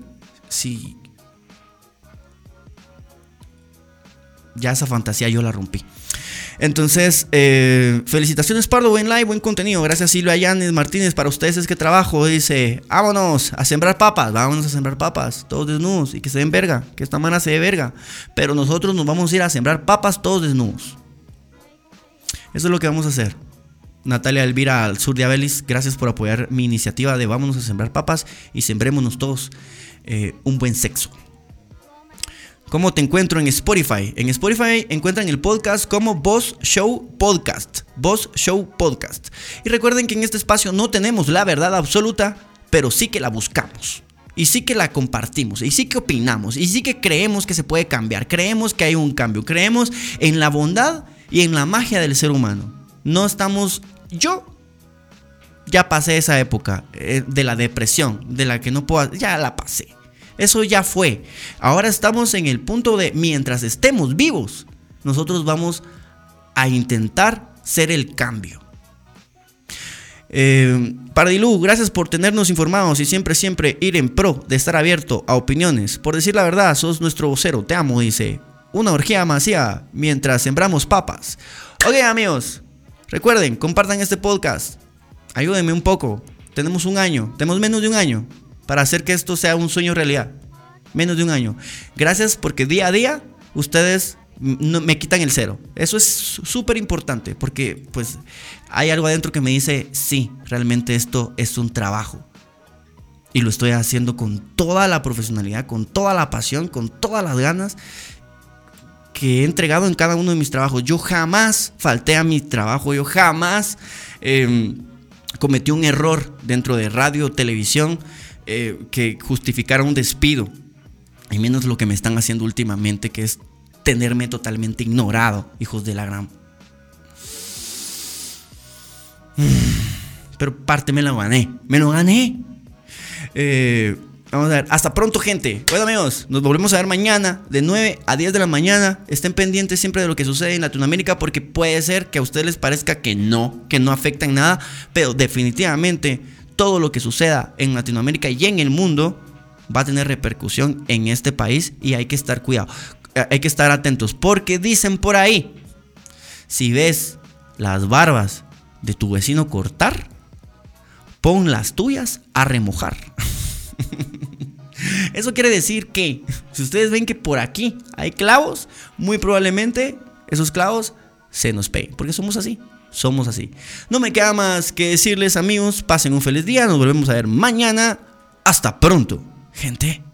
Si ya esa fantasía yo la rompí. Entonces, eh, felicitaciones Pardo, buen live, buen contenido. Gracias Silvia Yanes Martínez, para ustedes es que trabajo. Dice, vámonos a sembrar papas, vámonos a sembrar papas, todos desnudos y que se den verga, que esta mana se dé verga. Pero nosotros nos vamos a ir a sembrar papas todos desnudos. Eso es lo que vamos a hacer. Natalia Elvira al sur de Abelis, gracias por apoyar mi iniciativa de vámonos a sembrar papas y sembrémonos todos eh, un buen sexo. ¿Cómo te encuentro en Spotify? En Spotify encuentran el podcast como Boss Show Podcast. Boss Show Podcast. Y recuerden que en este espacio no tenemos la verdad absoluta, pero sí que la buscamos. Y sí que la compartimos, y sí que opinamos, y sí que creemos que se puede cambiar, creemos que hay un cambio, creemos en la bondad y en la magia del ser humano. No estamos, yo ya pasé esa época eh, de la depresión, de la que no puedo, ya la pasé. Eso ya fue. Ahora estamos en el punto de, mientras estemos vivos, nosotros vamos a intentar ser el cambio. Eh, Pardilú, gracias por tenernos informados y siempre, siempre ir en pro de estar abierto a opiniones. Por decir la verdad, sos nuestro vocero, te amo, dice. Una orgía masía mientras sembramos papas. Ok, amigos, recuerden, compartan este podcast. Ayúdenme un poco. Tenemos un año, tenemos menos de un año para hacer que esto sea un sueño realidad. menos de un año. Gracias porque día a día ustedes me quitan el cero. Eso es súper importante porque pues hay algo adentro que me dice, sí, realmente esto es un trabajo. Y lo estoy haciendo con toda la profesionalidad, con toda la pasión, con todas las ganas que he entregado en cada uno de mis trabajos. Yo jamás falté a mi trabajo, yo jamás em, cometí un error dentro de radio televisión eh, que justificara un despido. Y menos lo que me están haciendo últimamente, que es tenerme totalmente ignorado, hijos de la gran. Pero parte me lo gané, me lo gané. Eh, vamos a ver, hasta pronto gente. Bueno amigos, nos volvemos a ver mañana de 9 a 10 de la mañana. Estén pendientes siempre de lo que sucede en Latinoamérica porque puede ser que a ustedes les parezca que no, que no afecta en nada, pero definitivamente todo lo que suceda en Latinoamérica y en el mundo va a tener repercusión en este país y hay que estar cuidado, eh, hay que estar atentos porque dicen por ahí, si ves las barbas de tu vecino cortar, pon las tuyas a remojar. Eso quiere decir que si ustedes ven que por aquí hay clavos, muy probablemente esos clavos se nos peguen, porque somos así. Somos así. No me queda más que decirles amigos, pasen un feliz día, nos volvemos a ver mañana. Hasta pronto, gente.